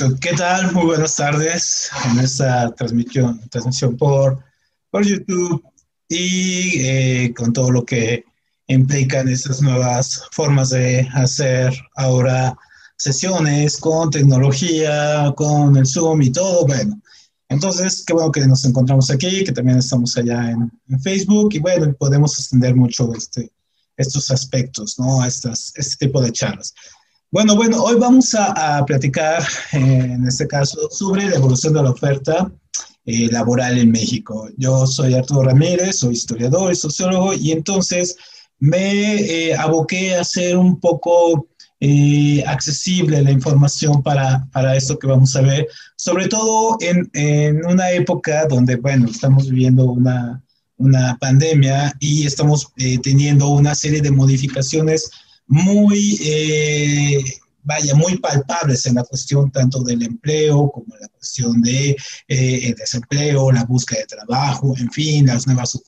Perfecto. ¿Qué tal? Muy buenas tardes en esta transmisión, transmisión por, por YouTube y eh, con todo lo que implican estas nuevas formas de hacer ahora sesiones con tecnología, con el Zoom y todo. Bueno, entonces, qué bueno que nos encontramos aquí, que también estamos allá en, en Facebook y bueno, podemos extender mucho este, estos aspectos, ¿no? Estas, este tipo de charlas. Bueno, bueno, hoy vamos a, platicar, eh, en este caso, sobre la evolución de la oferta eh, laboral en México. Yo soy Arturo Ramírez, soy historiador y sociólogo, y entonces me eh, aboqué a hacer un poco accesible la información para, para esto que vamos a ver, sobre todo en, en una época donde, bueno, estamos viviendo una, una pandemia y estamos teniendo una serie de modificaciones muy, eh, vaya, muy palpables en la cuestión tanto del empleo como en la cuestión de eh, desempleo, la búsqueda de trabajo, en fin, las nuevas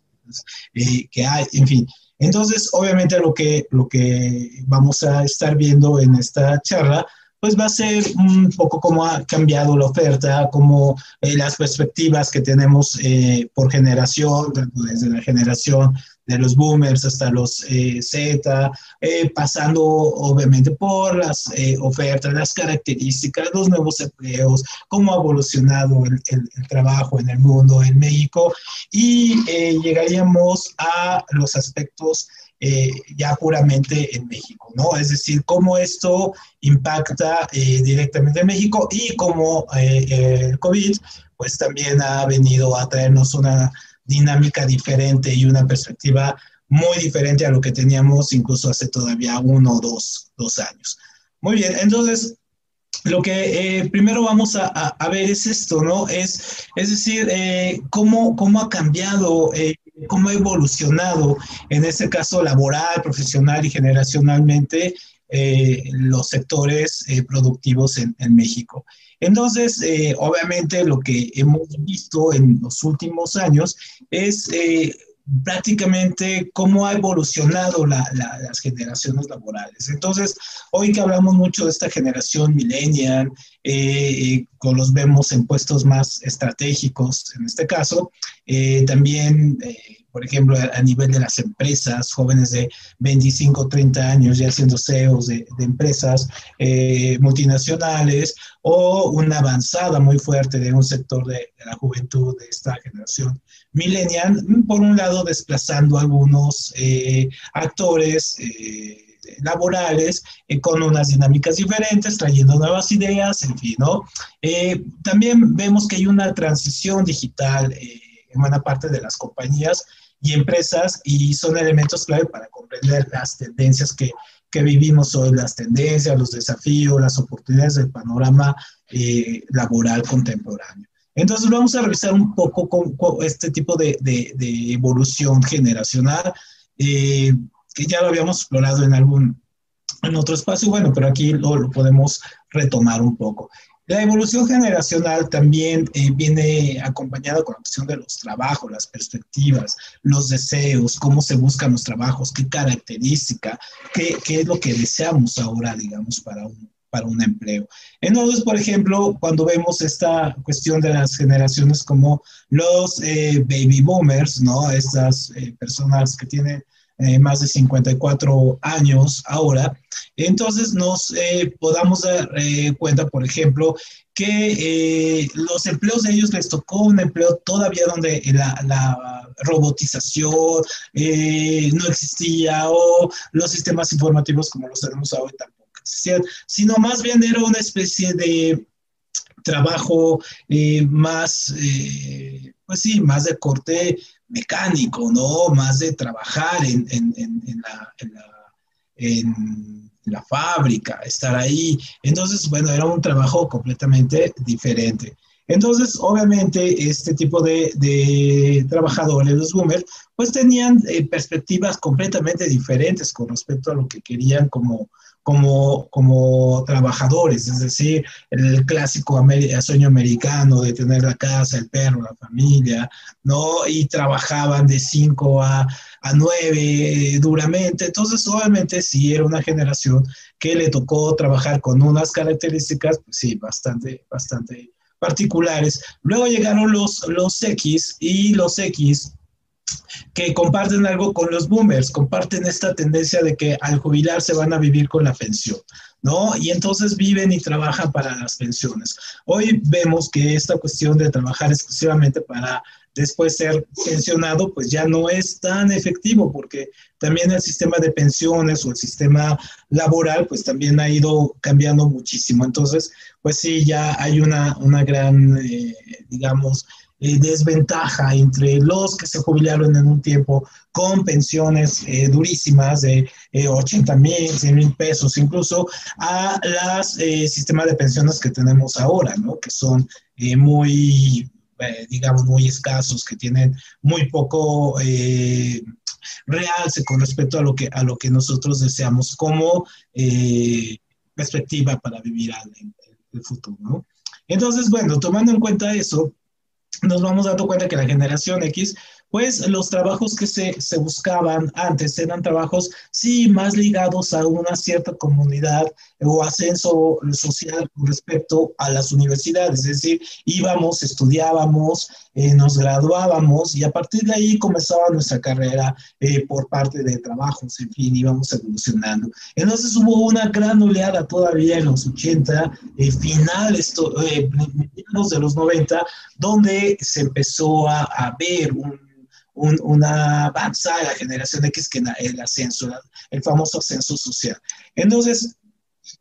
eh, que hay, en fin. Entonces, obviamente lo que, lo que vamos a estar viendo en esta charla pues va a ser un poco cómo ha cambiado la oferta, como eh, las perspectivas que tenemos eh, por generación, desde la generación de los boomers hasta los eh, Z, pasando obviamente por las ofertas, las características, los nuevos empleos, cómo ha evolucionado el, el trabajo en el mundo, en México, y llegaríamos a los aspectos eh, ya puramente en México, ¿no? Es decir, cómo esto impacta eh, directamente en México y cómo eh, el COVID, pues también ha venido a traernos una dinámica diferente y una perspectiva muy diferente a lo que teníamos incluso hace todavía uno o dos, dos años. Muy bien, entonces, lo que primero vamos a, a, ver es esto, ¿no? Es, es decir, cómo, cómo ha cambiado cómo ha evolucionado, en este caso laboral, profesional y generacionalmente, eh, los sectores eh, productivos en, México. Entonces, eh, obviamente lo que hemos visto en los últimos años es prácticamente cómo ha evolucionado las generaciones laborales. Entonces, hoy que hablamos mucho de esta generación millennial, eh, con los vemos en puestos más estratégicos, en este caso, eh, también, eh, por ejemplo, a, nivel de las empresas, jóvenes de 25, 30 años ya siendo CEOs de, empresas multinacionales o una avanzada muy fuerte de un sector de, la juventud de esta generación millennial, por un lado desplazando algunos eh, actores eh, laborales eh, con unas dinámicas diferentes, trayendo nuevas ideas, en fin, ¿no? también vemos que hay una transición digital en buena parte de las compañías y empresas y son elementos clave para comprender las tendencias que, que vivimos hoy, las tendencias, los desafíos, las oportunidades del panorama laboral contemporáneo. Entonces vamos a revisar un poco con, este tipo de, evolución generacional, eh, que ya lo habíamos explorado en algún en otro espacio, bueno, pero aquí lo, podemos retomar un poco. La evolución generacional también eh, viene acompañada con la cuestión de los trabajos, las perspectivas, los deseos, cómo se buscan los trabajos, qué característica, qué, qué es lo que deseamos ahora, digamos, para un, para un empleo. Entonces, por ejemplo, cuando vemos esta cuestión de las generaciones como los eh, baby boomers, ¿no? Estas eh, personas que tienen eh, más de 54 años ahora, entonces nos podamos dar cuenta, por ejemplo, que los empleos de ellos les tocó un empleo todavía donde la, la robotización no existía o los sistemas informativos como los tenemos hoy tampoco sino más bien era una especie de trabajo eh, más, eh, pues sí, más de corte mecánico, ¿no? Más de trabajar en, la, en, la, fábrica, estar ahí. Entonces, bueno, era un trabajo completamente diferente. Entonces, obviamente, este tipo de, de trabajadores, los boomers, pues tenían eh, perspectivas completamente diferentes con respecto a lo que querían como, como, como trabajadores, es decir, el clásico sueño americano de tener la casa, el perro, la familia, ¿no? Y trabajaban de 5 a, a 9 duramente. Entonces, obviamente, sí era una generación que le tocó trabajar con unas características, pues sí, bastante, bastante particulares. Luego llegaron los, los X y los X que comparten algo con los boomers, comparten esta tendencia de que al jubilarse van a vivir con la pensión, ¿no? Y entonces viven y trabajan para las pensiones. Hoy vemos que esta cuestión de trabajar exclusivamente para después ser pensionado, pues ya no es tan efectivo porque también el sistema de pensiones o el sistema laboral, pues también ha ido cambiando muchísimo. Entonces, pues sí, ya hay una, una gran, eh, digamos, eh, desventaja entre los que se jubilaron en un tiempo con pensiones eh, durísimas de 80 mil, 100 mil pesos, incluso a los sistemas de pensiones que tenemos ahora, ¿no? Que son muy eh, digamos, muy escasos, que tienen muy poco eh, realce con respecto a lo que, a lo que nosotros deseamos como eh, perspectiva para vivir en el futuro. ¿no? Entonces, bueno, tomando en cuenta eso, nos vamos dando cuenta que la generación X pues los trabajos que se, se, buscaban antes eran trabajos, sí, más ligados a una cierta comunidad o ascenso social con respecto a las universidades, es decir, íbamos, estudiábamos, eh, nos graduábamos y a partir de ahí comenzaba nuestra carrera eh, por parte de trabajos, en fin, íbamos evolucionando. Entonces hubo una gran oleada todavía en los 80, eh, finales, eh, de los 90, donde se empezó a, a ver un una avanzada generación X que el ascenso, el famoso ascenso social. Entonces,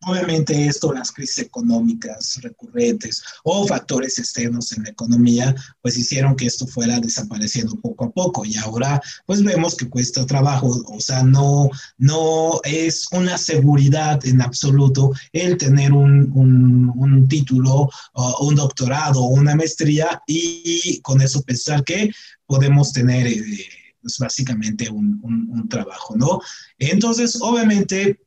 Obviamente esto, las crisis económicas recurrentes o factores externos en la economía, pues hicieron que esto fuera desapareciendo poco a poco y ahora pues vemos que cuesta trabajo, o sea, no, no es una seguridad en absoluto el tener un, un, título, o un doctorado una maestría y con eso pensar que podemos tener... Eh, pues básicamente un, un, trabajo, ¿no? Entonces, obviamente,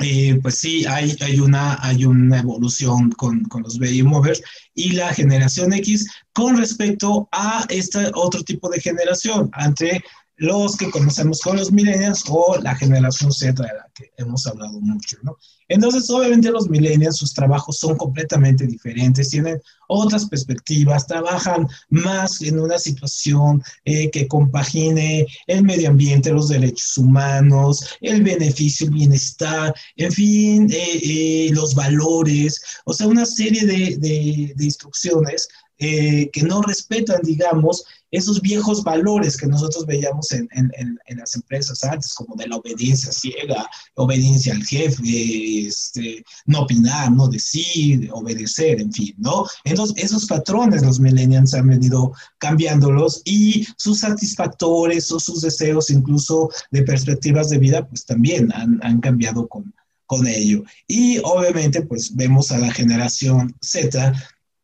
eh, pues sí, hay, hay, una, hay una evolución con, con, los baby movers y la generación X con respecto a este otro tipo de generación, entre los que conocemos como los millennials o la generación Z de la que hemos hablado mucho, ¿no? Entonces, obviamente los millennials, sus trabajos son completamente diferentes, tienen otras perspectivas, trabajan más en una situación eh, que compagine el medio ambiente, los derechos humanos, el beneficio, el bienestar, en fin, eh, eh, los valores, o sea, una serie de, de, de instrucciones eh, que no respetan, digamos, esos viejos valores que nosotros veíamos en, en, en, las empresas antes, como de la obediencia ciega, obediencia al jefe, este, no opinar, no decir, obedecer, en fin, ¿no? Entonces, esos patrones los millennials han venido cambiándolos y sus satisfactores o sus deseos, incluso de perspectivas de vida, pues también han, han cambiado con, con ello. Y obviamente, pues vemos a la generación Z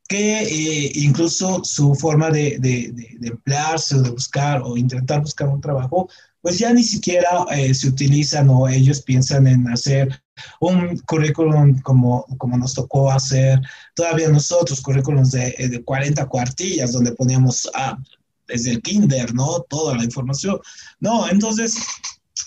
que eh, incluso su forma de, de, de, emplearse o de buscar o intentar buscar un trabajo, pues ya ni siquiera eh, se utilizan o ellos piensan en hacer un currículum como, como nos tocó hacer todavía nosotros, currículums de, eh, de 40 cuartillas, donde poníamos ah, desde el kinder, ¿no? Toda la información. No, entonces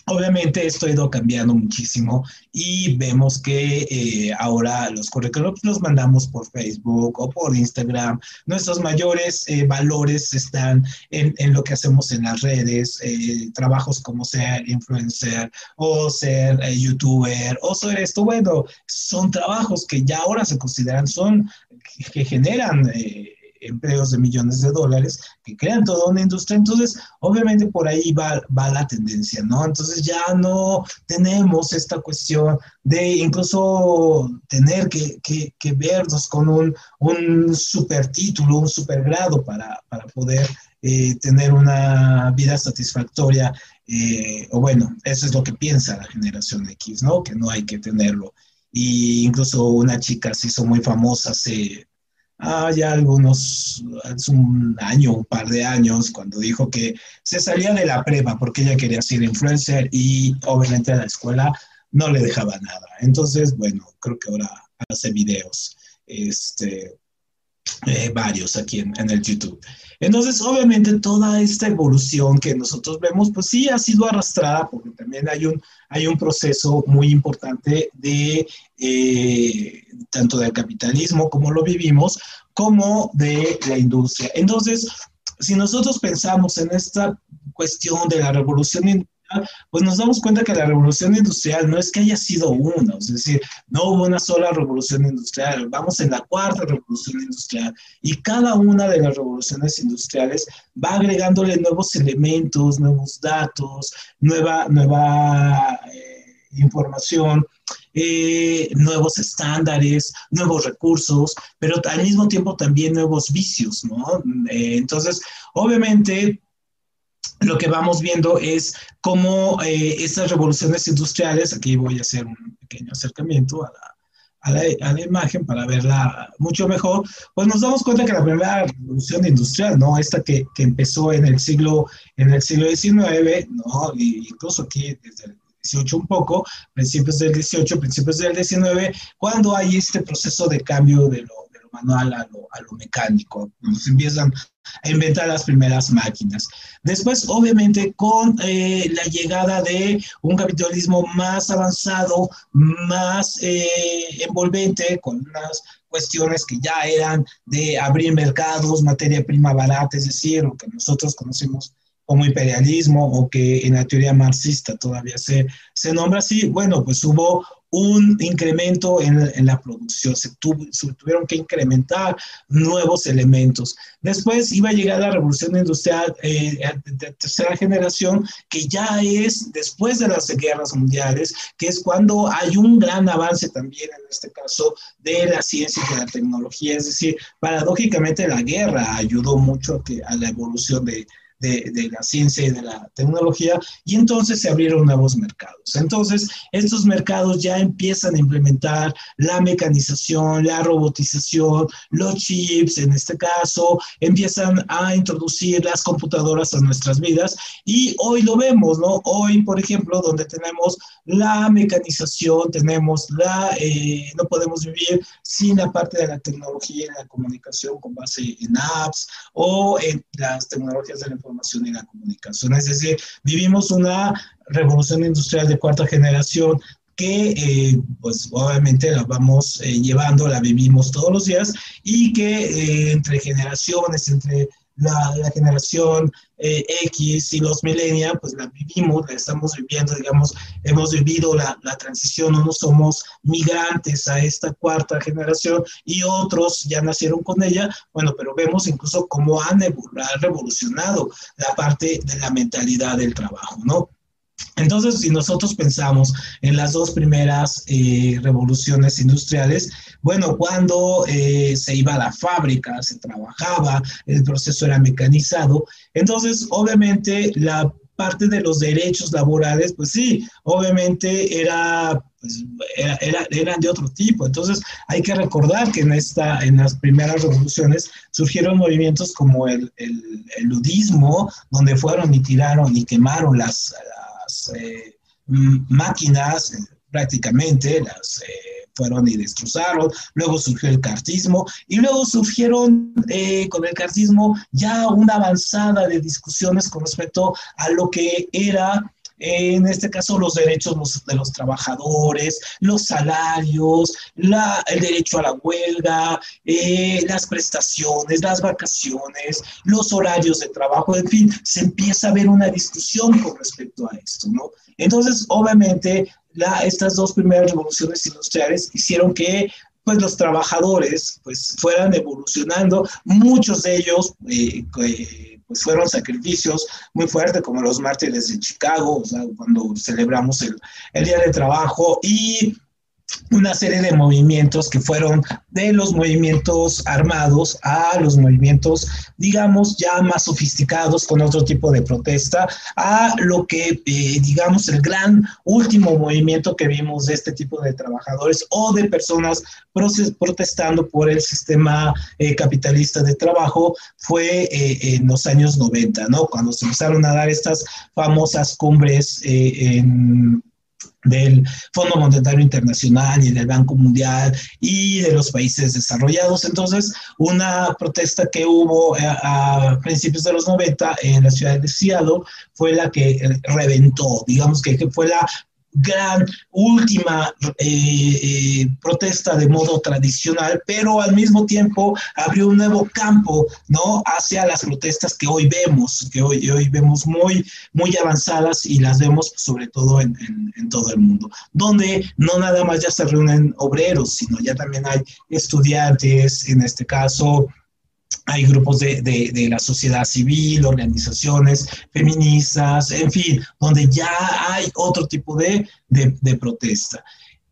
Obviamente esto ha ido cambiando muchísimo y vemos que eh, ahora los currículos los mandamos por Facebook o por Instagram. Nuestros mayores eh, valores están en, lo que hacemos en las redes, eh, trabajos como ser influencer o ser youtuber o ser esto. Bueno, son trabajos que ya ahora se consideran, son que generan empleos de millones de dólares que crean toda una industria. Entonces, obviamente por ahí va, va la tendencia, ¿no? Entonces ya no tenemos esta cuestión de incluso tener que, que, que vernos con un, un super título, un super grado para, para poder eh, tener una vida satisfactoria. Eh, o bueno, eso es lo que piensa la generación X, ¿no? Que no hay que tenerlo. Y incluso una chica se hizo muy famosa hace ah, ya algunos, hace un año, un par de años, cuando dijo que se salía de la prepa porque ella quería ser influencer y obviamente a la escuela no le dejaba nada. Entonces, bueno, creo que ahora hace videos, este, eh, varios aquí en, en, el YouTube. Entonces, obviamente, toda esta evolución que nosotros vemos, pues sí ha sido arrastrada, porque también hay un, hay un proceso muy importante de eh, tanto del capitalismo como lo vivimos, como de la industria. Entonces, si nosotros pensamos en esta cuestión de la revolución pues nos damos cuenta que la revolución industrial no es que haya sido una, es decir, no hubo una sola revolución industrial, vamos en la cuarta revolución industrial y cada una de las revoluciones industriales va agregándole nuevos elementos, nuevos datos, nueva, nueva eh, información. Eh, nuevos estándares, nuevos recursos, pero al mismo tiempo también nuevos vicios, ¿no? Eh, entonces, obviamente, lo que vamos viendo es cómo eh, estas revoluciones industriales, aquí voy a hacer un pequeño acercamiento a la, imagen para verla mucho mejor, pues nos damos cuenta que la primera revolución industrial, ¿no? Esta que, empezó en el siglo, en el siglo XIX, ¿no? Y incluso aquí desde el 18 un poco, principios del 18, principios del 19, cuando hay este proceso de cambio de lo manual a lo, mecánico, nos empiezan a inventar las primeras máquinas. Después, obviamente, con eh, la llegada de un capitalismo más avanzado, más eh, envolvente, con unas cuestiones que ya eran de abrir mercados, materia prima barata, es decir, lo que nosotros conocemos como imperialismo o que en la teoría marxista todavía se, se nombra así, bueno, pues hubo un incremento en, la producción, se, tuvieron que incrementar nuevos elementos. Después iba a llegar la revolución industrial eh, de tercera generación, que ya es después de las guerras mundiales, que es cuando hay un gran avance también, en este caso, de la ciencia y de la tecnología. Es decir, paradójicamente la guerra ayudó mucho a la evolución de, de, la ciencia y de la tecnología, y entonces se abrieron nuevos mercados. Entonces, estos mercados ya empiezan a implementar la mecanización, la robotización, los chips, en este caso, empiezan a introducir las computadoras a nuestras vidas, y hoy lo vemos, ¿no? Hoy, por ejemplo, donde tenemos la mecanización, tenemos la, eh, no podemos vivir sin la parte de la tecnología y la comunicación con base en apps o en las tecnologías de la información y la comunicación. Es decir, vivimos una revolución industrial de cuarta generación que eh, pues obviamente la vamos eh, llevando, la vivimos todos los días y que eh, entre generaciones, entre la, la generación eh, X y los millennials, pues la vivimos, la estamos viviendo, digamos, hemos vivido la, la transición, unos somos migrantes a esta cuarta generación y otros ya nacieron con ella, bueno, pero vemos incluso cómo han, han revolucionado la parte de la mentalidad del trabajo, ¿no? Entonces, si nosotros pensamos en las dos primeras eh, revoluciones industriales, bueno, cuando eh, se iba a la fábrica, se trabajaba, el proceso era mecanizado, entonces obviamente la parte de los derechos laborales, pues sí, obviamente era, pues, era, era, eran de otro tipo. Entonces hay que recordar que en, esta, en las primeras revoluciones surgieron movimientos como el, el, ludismo, donde fueron y tiraron y quemaron las eh, máquinas eh, prácticamente, las eh, fueron y destrozaron, luego surgió el cartismo y luego surgieron con el cartismo ya una avanzada de discusiones con respecto a lo que era en este caso los derechos de los trabajadores, los salarios, la, el derecho a la huelga, eh, las prestaciones, las vacaciones, los horarios de trabajo, en fin, se empieza a ver una discusión con respecto a esto, ¿no? Entonces, obviamente, la, estas dos primeras revoluciones industriales hicieron que pues los trabajadores pues fueran evolucionando, muchos de ellos eh, pues fueron sacrificios muy fuertes, como los mártires de Chicago, cuando celebramos el, el Día de Trabajo, y una serie de movimientos que fueron de los movimientos armados a los movimientos, digamos, ya más sofisticados con otro tipo de protesta, a lo que, eh, digamos, el gran último movimiento que vimos de este tipo de trabajadores o de personas protestando por el sistema eh, capitalista de trabajo fue eh, en los años 90, ¿no? Cuando se empezaron a dar estas famosas cumbres en del Fondo Monetario Internacional y del Banco Mundial y de los países desarrollados. Entonces, una protesta que hubo a, principios de los 90 en la ciudad de Seattle fue la que reventó, digamos que fue la gran última eh, eh, protesta de modo tradicional, pero al mismo tiempo abrió un nuevo campo, ¿no? Hacia las protestas que hoy vemos, que hoy, hoy vemos muy, muy avanzadas y las vemos sobre todo en, en todo el mundo, donde no nada más ya se reúnen obreros, sino ya también hay estudiantes, en este caso, hay grupos de, de, la sociedad civil, organizaciones feministas, en fin, donde ya hay otro tipo de, de protesta.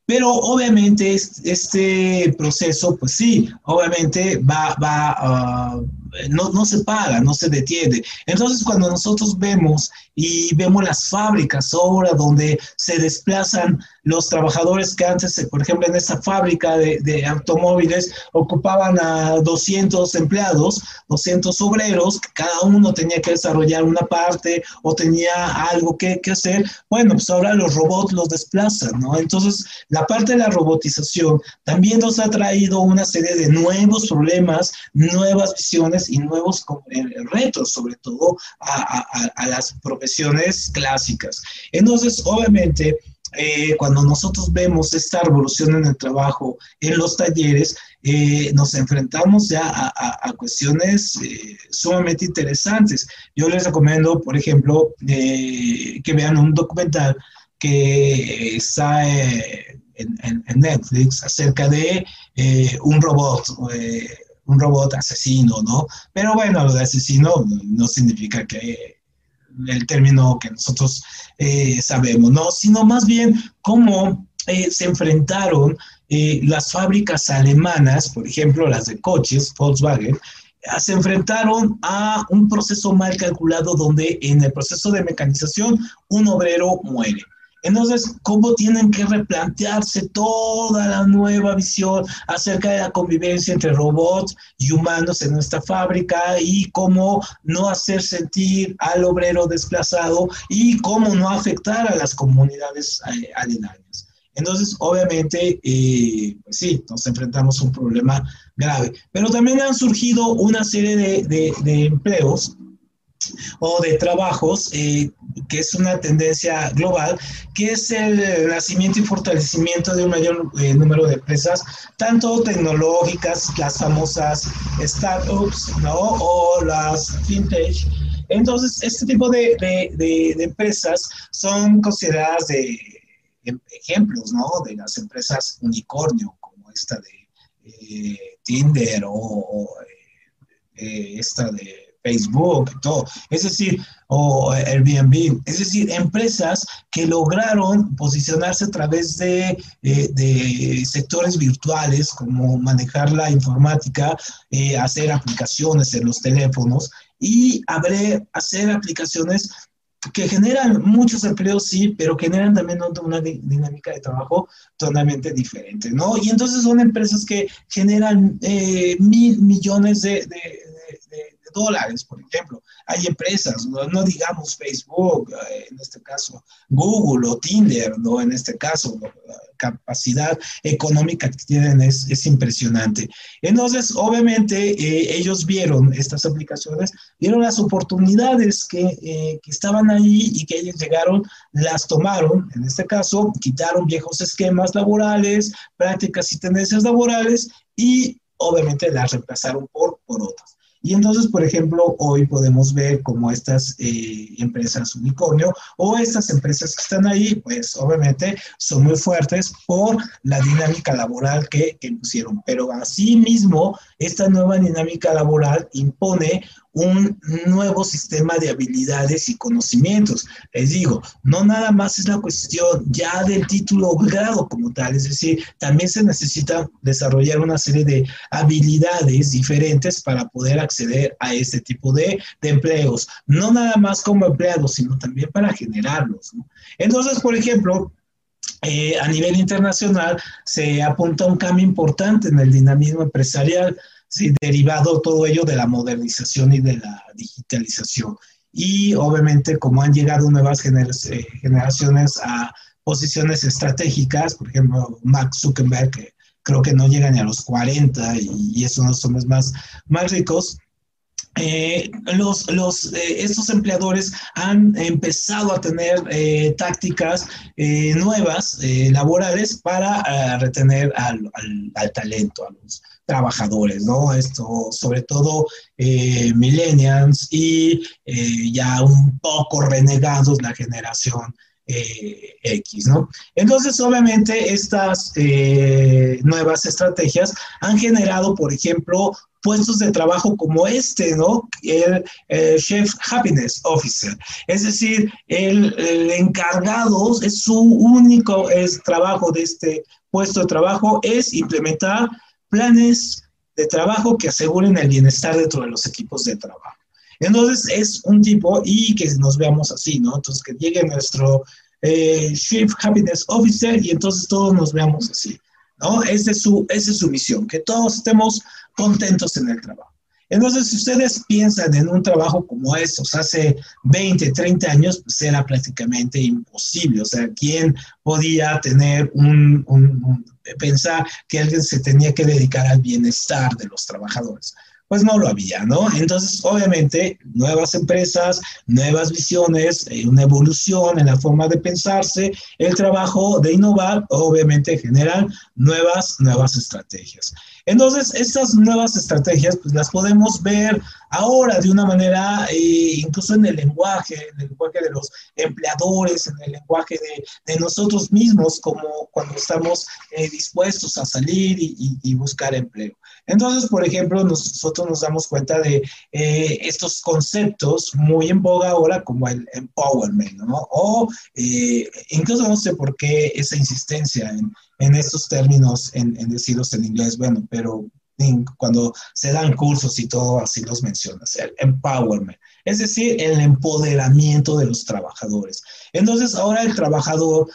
Pero obviamente este proceso, pues sí, obviamente va, va uh, no, no, se paga, no se detiene. Entonces cuando nosotros vemos y vemos las fábricas ahora donde se desplazan los trabajadores que antes, por ejemplo, en esa fábrica de, de automóviles ocupaban a 200 empleados, 200 obreros, cada uno tenía que desarrollar una parte o tenía algo que, que hacer, bueno, pues ahora los robots los desplazan, ¿no? Entonces la parte de la robotización también nos ha traído una serie de nuevos problemas, nuevas visiones y nuevos eh, retos, sobre todo a, a, las profesiones clásicas. Entonces, obviamente, eh, cuando nosotros vemos esta revolución en el trabajo, en los talleres, eh, nos enfrentamos ya a, a cuestiones sumamente interesantes. Yo les recomiendo, por ejemplo, que vean un documental que está en, Netflix acerca de un robot un robot asesino, ¿no? Pero bueno, lo de asesino no significa que el término que nosotros eh, sabemos, ¿no? Sino más bien cómo eh, se enfrentaron eh, las fábricas alemanas, por ejemplo, las de coches, Volkswagen, se enfrentaron a un proceso mal calculado donde en el proceso de mecanización un obrero muere. Entonces, ¿cómo tienen que replantearse toda la nueva visión acerca de la convivencia entre robots y humanos en nuestra fábrica y cómo no hacer sentir al obrero desplazado y cómo no afectar a las comunidades eh, aledañas? Entonces, obviamente, eh, pues sí, nos enfrentamos a un problema grave, pero también han surgido una serie de, de empleos o de trabajos, eh, que es una tendencia global, que es el nacimiento y fortalecimiento de un mayor eh, número de empresas, tanto tecnológicas, las famosas startups, ¿no? O las fintech. Entonces, este tipo de, de, de, empresas son consideradas de em, ejemplos, ¿no? De las empresas unicornio, como esta de eh, Tinder o, esta de Facebook, todo. Es decir, o Airbnb, es decir, empresas que lograron posicionarse a través de, eh, de sectores virtuales, como manejar la informática, eh, hacer aplicaciones en los teléfonos y hacer aplicaciones que generan muchos empleos, sí, pero generan también una dinámica de trabajo totalmente diferente, ¿no? Y entonces son empresas que generan eh, mil millones de, dólares, por ejemplo. Hay empresas, no, digamos Facebook, eh, en este caso Google o Tinder, ¿no? En este caso, la capacidad económica que tienen es, es impresionante. Entonces, obviamente, eh, ellos vieron estas aplicaciones, vieron las oportunidades que, eh, que estaban ahí y que ellos llegaron, las tomaron, en este caso, quitaron viejos esquemas laborales, prácticas y tendencias laborales y obviamente las reemplazaron por, por otras. Y entonces, por ejemplo, hoy podemos ver cómo estas eh, empresas unicornio o estas empresas que están ahí, pues obviamente son muy fuertes por la dinámica laboral que, que impusieron. Pero asimismo, esta nueva dinámica laboral impone un nuevo sistema de habilidades y conocimientos. Les digo, no nada más es la cuestión ya del título grado como tal, es decir, también se necesita desarrollar una serie de habilidades diferentes para poder acceder a este tipo de, de empleos, no nada más como empleados, sino también para generarlos. Entonces, por ejemplo, eh, a nivel internacional se apunta un cambio importante en el dinamismo empresarial, derivado todo ello de la modernización y de la digitalización. Y obviamente como han llegado nuevas eh, generaciones a posiciones estratégicas, por ejemplo, Mark Zuckerberg, que creo que no llega ni a los 40 y, es uno de los hombres más, más ricos, eh, los, los, eh, estos empleadores han empezado a tener eh, tácticas nuevas laborales para retener al, al, talento, a los trabajadores, ¿no? Esto, sobre todo millennials y ya un poco renegados la generación X, ¿no? Entonces, obviamente, estas nuevas estrategias han generado, por ejemplo, puestos de trabajo como este, ¿no? El, Chef Happiness Officer. Es decir, el, encargado, es su único es, trabajo de este puesto de trabajo, es implementar planes de trabajo que aseguren el bienestar dentro de los equipos de trabajo. Entonces, es un tipo, y que nos veamos así, ¿no? Entonces, que llegue nuestro eh, Chief Happiness Officer y entonces todos nos veamos así, ¿no? Esa es su, esa es su misión, que todos estemos contentos en el trabajo. Entonces, si ustedes piensan en un trabajo como estos hace 20, 30 años, pues era prácticamente imposible. O sea, ¿quién podía tener un, pensar que alguien se tenía que dedicar al bienestar de los trabajadores? Pues no lo había, ¿no? Entonces, obviamente, nuevas empresas, nuevas visiones, eh, una evolución en la forma de pensarse, el trabajo de innovar, obviamente generan nuevas, nuevas estrategias. Entonces, estas nuevas estrategias, pues las podemos ver ahora de una manera, eh, incluso en el lenguaje, en el lenguaje de los empleadores, en el lenguaje de, nosotros mismos, como cuando estamos eh, dispuestos a salir y buscar empleo. Entonces, por ejemplo, nosotros nos damos cuenta de eh, estos conceptos muy en boga ahora como el empowerment, ¿no? O eh, incluso no sé por qué esa insistencia en, en estos términos, en, en, decirlos en inglés, bueno, pero cuando se dan cursos y todo, así los mencionas, el empowerment, es decir, el empoderamiento de los trabajadores. Entonces, ahora el trabajador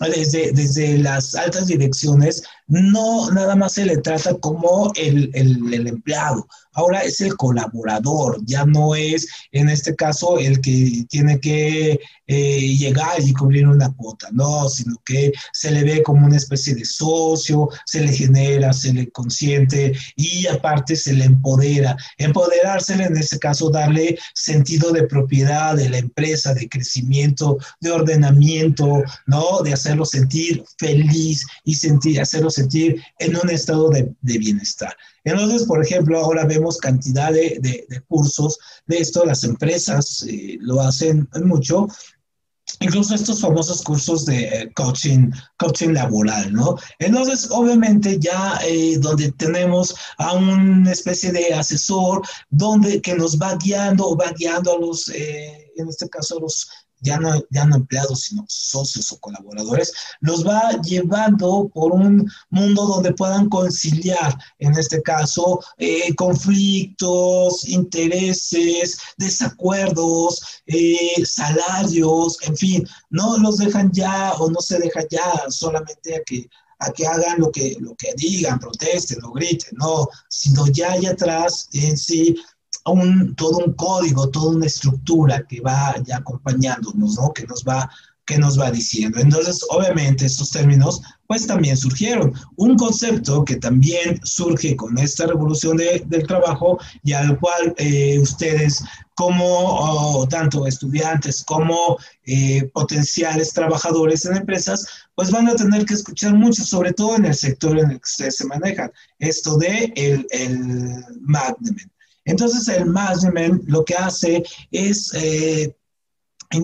desde, desde las altas direcciones, no nada más se le trata como el, el, el empleado, ahora es el colaborador, ya no es en este caso el que tiene que eh, llegar y cubrir una cuota, no, sino que se le ve como una especie de socio, se le genera, se le consiente y aparte se le empodera. Empoderársele en este caso, darle sentido de propiedad de la empresa, de crecimiento, de ordenamiento, ¿no? De hacerlo sentir feliz y sentir, hacerlo sentir en un estado de, de bienestar. Entonces, por ejemplo, ahora vemos cantidad de, cursos de esto, las empresas eh, lo hacen mucho, incluso estos famosos cursos de eh, coaching, coaching laboral, ¿no? Entonces, obviamente ya eh, donde tenemos a una especie de asesor donde que nos va guiando o va guiando a los, en este caso, a los ya no, ya no empleados, sino socios o colaboradores, los va llevando por un mundo donde puedan conciliar, en este caso, eh, conflictos, intereses, desacuerdos, eh, salarios, en fin, no los dejan ya o no se deja ya solamente a que a que hagan lo que, lo que digan, protesten o griten, no, sino ya hay atrás en sí un, todo un código, toda una estructura que va ya acompañándonos, ¿no? Que nos va que nos va diciendo. Entonces, obviamente, estos términos, pues también surgieron. Un concepto que también surge con esta revolución de, del trabajo y al cual eh, ustedes, como oh, tanto estudiantes como eh, potenciales trabajadores en empresas, pues van a tener que escuchar mucho, sobre todo en el sector en el que ustedes se manejan. Esto de el, el management. Entonces el management lo que hace es, eh,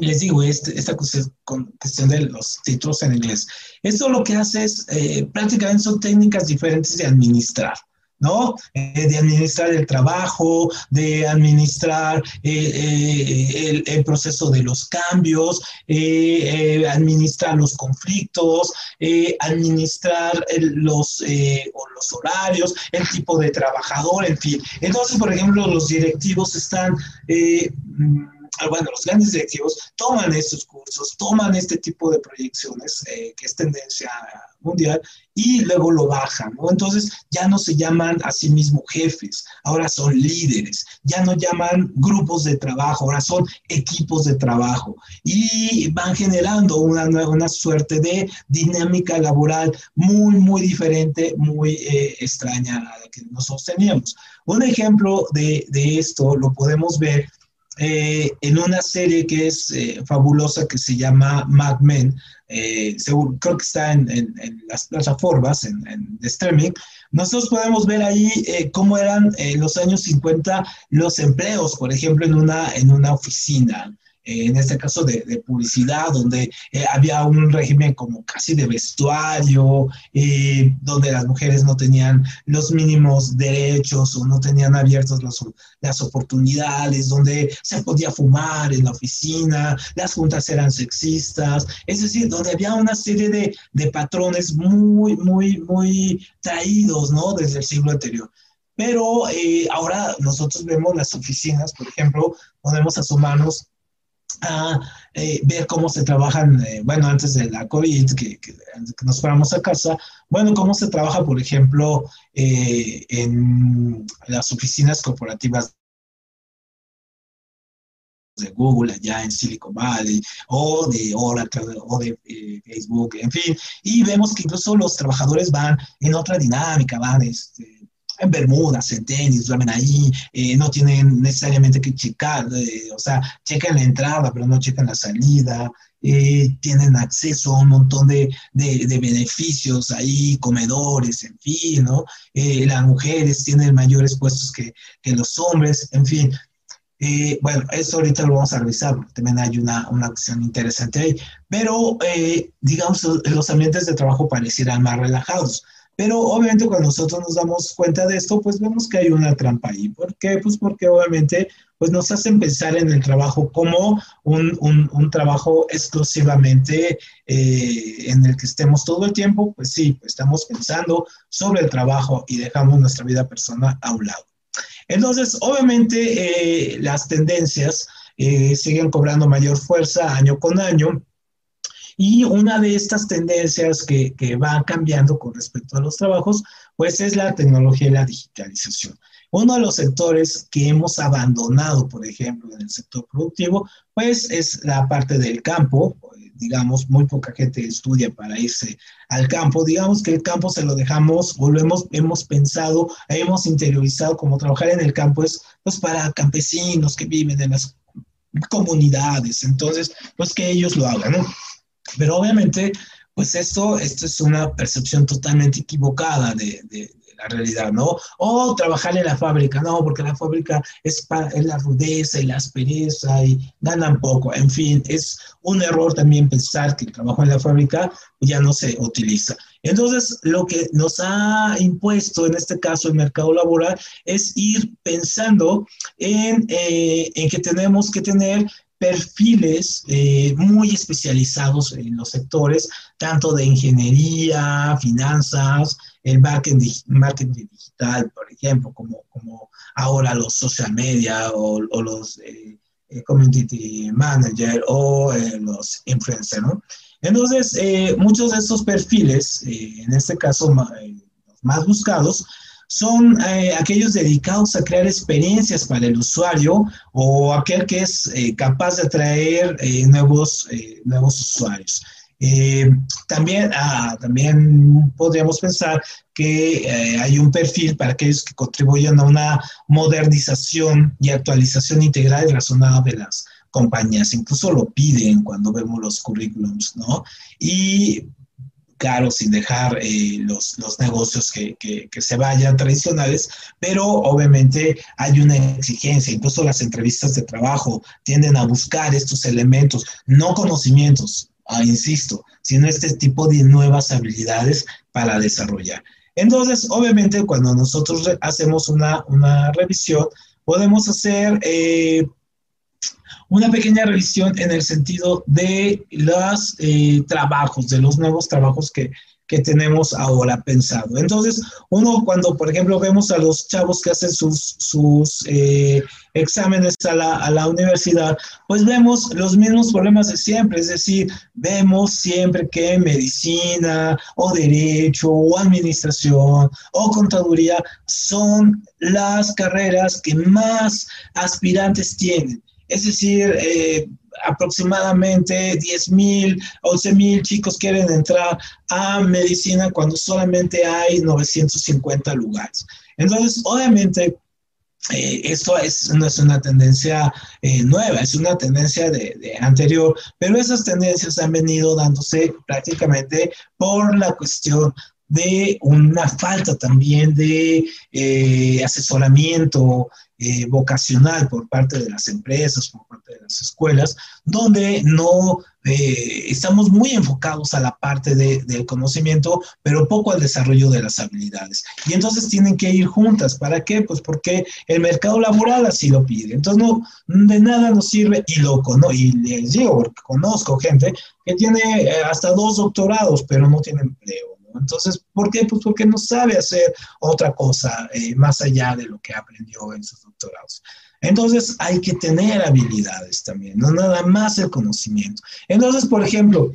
les digo, este, esta cuestión de los títulos en inglés, esto lo que hace es, eh, prácticamente son técnicas diferentes de administrar. ¿No? Eh, de administrar el trabajo, de administrar eh, eh, el, proceso de los cambios, administrar los conflictos, administrar los, los horarios, el tipo de trabajador, en fin. Entonces, por ejemplo, los directivos están bueno, los grandes directivos toman estos cursos, toman este tipo de proyecciones, eh, que es tendencia mundial, y luego lo bajan, ¿no? Entonces ya no se llaman a sí mismos jefes, ahora son líderes, ya no llaman grupos de trabajo, ahora son equipos de trabajo, y van generando una, una suerte de dinámica laboral muy, muy diferente, muy eh, extraña a la que nosotros teníamos. Un ejemplo de, de esto lo podemos ver eh, en una serie que es eh, fabulosa que se llama Mad Men, eh, creo que está en, las plataformas en, de streaming, nosotros podemos ver ahí cómo eran en los años 50 los empleos, por ejemplo, en una, en una oficina en este caso de, publicidad, donde eh, había un régimen como casi de vestuario, eh, donde las mujeres no tenían los mínimos derechos o no tenían abiertas las oportunidades, donde se podía fumar en la oficina, las juntas eran sexistas, es decir, donde había una serie de, de patrones muy, muy, muy traídos, ¿no? Desde el siglo anterior. Pero eh, ahora nosotros vemos las oficinas, por ejemplo, podemos asomarnos a eh, ver cómo se trabajan, eh, bueno, antes de la COVID, que, nos fuéramos a casa, bueno, cómo se trabaja, por ejemplo, eh, en las oficinas corporativas de Google allá en Silicon Valley o de Oracle o de Facebook, en fin, y vemos que incluso los trabajadores van en otra dinámica, van este, en Bermudas, en tenis, duermen ahí, eh, no tienen necesariamente que checar, eh, o sea, checan la entrada, pero no checan la salida, eh, tienen acceso a un montón de, de, de, beneficios ahí, comedores, en fin, ¿no? las mujeres tienen mayores puestos que, que los hombres, en fin. bueno, eso ahorita lo vamos a revisar porque también hay una, una acción interesante ahí, pero digamos, los ambientes de trabajo parecieran más relajados. Pero obviamente cuando nosotros nos damos cuenta de esto, pues vemos que hay una trampa ahí. ¿Por qué? Pues porque obviamente pues nos hacen pensar en el trabajo como un, un, trabajo exclusivamente eh, en el que estemos todo el tiempo. Pues sí, pues estamos pensando sobre el trabajo y dejamos nuestra vida personal a un lado. Entonces, obviamente eh, las tendencias eh, siguen cobrando mayor fuerza año con año y una de estas tendencias que, que va cambiando con respecto a los trabajos, pues es la tecnología y la digitalización. Uno de los sectores que hemos abandonado, por ejemplo, en el sector productivo, pues es la parte del campo. Digamos, muy poca gente estudia para irse al campo. Digamos que el campo se lo dejamos, volvemos, hemos pensado, hemos interiorizado como trabajar en el campo es pues para campesinos que viven en las comunidades. Entonces, pues que ellos lo hagan, ¿no? Pero obviamente, pues esto, esto es una percepción totalmente equivocada de, de, la realidad, ¿no? O trabajar en la fábrica, no, porque la fábrica es, para, es la rudeza y la aspereza y ganan poco. En fin, es un error también pensar que el trabajo en la fábrica ya no se utiliza. Entonces, lo que nos ha impuesto en este caso el mercado laboral es ir pensando en, eh, en que tenemos que tener perfiles eh, muy especializados en los sectores, tanto de ingeniería, finanzas, el marketing, digital, por ejemplo, como, ahora los social media o, los eh, eh, community manager o los influencers. Entonces, muchos de estos perfiles, en este caso los más buscados, son eh, aquellos dedicados a crear experiencias para el usuario o aquel que es eh, capaz de atraer eh, nuevos, nuevos usuarios. también, ah, también podríamos pensar que hay un perfil para aquellos que contribuyen a una modernización y actualización integral y razonada de las compañías. Incluso lo piden cuando vemos los currículums, ¿no? Y claro, sin dejar eh, los, los, negocios que, que, que, se vayan tradicionales, pero obviamente hay una exigencia, incluso las entrevistas de trabajo tienden a buscar estos elementos, no conocimientos, ah, insisto, sino este tipo de nuevas habilidades para desarrollar. Entonces, obviamente, cuando nosotros hacemos una, una revisión, podemos hacer eh, una pequeña revisión en el sentido de los eh, trabajos, de los nuevos trabajos que, que tenemos ahora pensado. Entonces, uno cuando, por ejemplo, vemos a los chavos que hacen sus, sus eh, exámenes a la, a la, universidad, pues vemos los mismos problemas de siempre, es decir, vemos siempre que medicina o derecho o administración o contaduría son las carreras que más aspirantes tienen. Es decir, eh, aproximadamente 10 mil, 11 mil chicos quieren entrar a medicina cuando solamente hay 950 lugares. Entonces, obviamente, eh, esto es, no es una tendencia eh, nueva, es una tendencia de, anterior, pero esas tendencias han venido dándose prácticamente por la cuestión de una falta también de eh, asesoramiento eh, vocacional por parte de las empresas, por parte de las escuelas, donde no eh, estamos muy enfocados a la parte del conocimiento, pero poco al desarrollo de las habilidades. Y entonces tienen que ir juntas. ¿Para qué? Pues porque el mercado laboral así lo pide. Entonces no, de nada nos sirve, y lo conozco, y les digo, porque conozco gente que tiene hasta dos doctorados, pero no tiene empleo. Entonces, ¿por qué? Pues porque no sabe hacer otra cosa eh, más allá de lo que aprendió en sus doctorados. Entonces, hay que tener habilidades también, no nada más el conocimiento. Entonces, por ejemplo,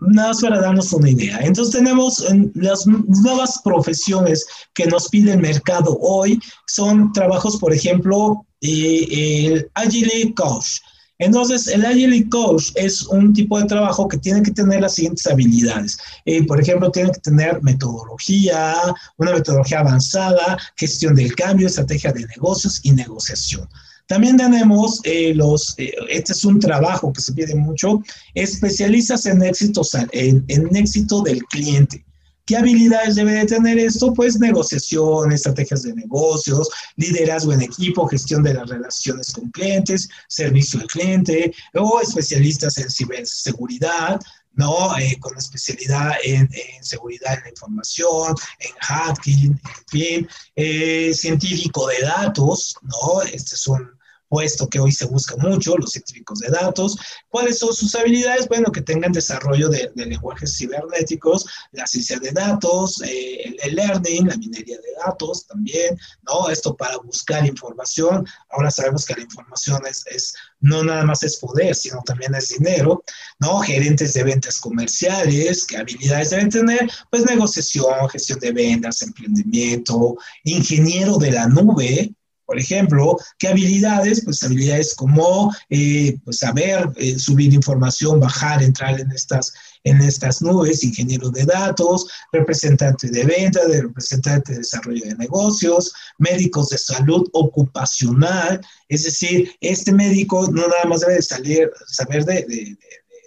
nada más para darnos una idea. Entonces tenemos las nuevas profesiones que nos pide el mercado hoy, son trabajos, por ejemplo, eh, el Agile Coach. Entonces, el Agile Coach es un tipo de trabajo que tiene que tener las siguientes habilidades. Eh, por ejemplo, tiene que tener metodología, una metodología avanzada, gestión del cambio, estrategia de negocios y negociación. También tenemos eh, los, eh, este es un trabajo que se pide mucho, especialistas en éxito, en, en éxito del cliente. ¿Qué habilidades debe de tener esto? Pues negociación, estrategias de negocios, liderazgo en equipo, gestión de las relaciones con clientes, servicio al cliente o especialistas en ciberseguridad, ¿no? Eh, con especialidad en, seguridad en la información, en hacking, en fin, eh, científico de datos, ¿no? Este es un, puesto que hoy se busca mucho, los científicos de datos. ¿Cuáles son sus habilidades? Bueno, que tengan desarrollo de, lenguajes cibernéticos, la ciencia de datos, eh, el, learning, la minería de datos también, ¿no? Esto para buscar información. Ahora sabemos que la información es, es no nada más es poder, sino también es dinero, ¿no? Gerentes de ventas comerciales, ¿qué habilidades deben tener? Pues negociación, gestión de ventas, emprendimiento, ingeniero de la nube, por ejemplo, ¿qué habilidades? Pues habilidades como eh, pues saber eh, subir información, bajar, entrar en estas, en estas nubes, ingeniero de datos, representante de venta, de representante de desarrollo de negocios, médicos de salud ocupacional, es decir, este médico no nada más debe salir, saber de, de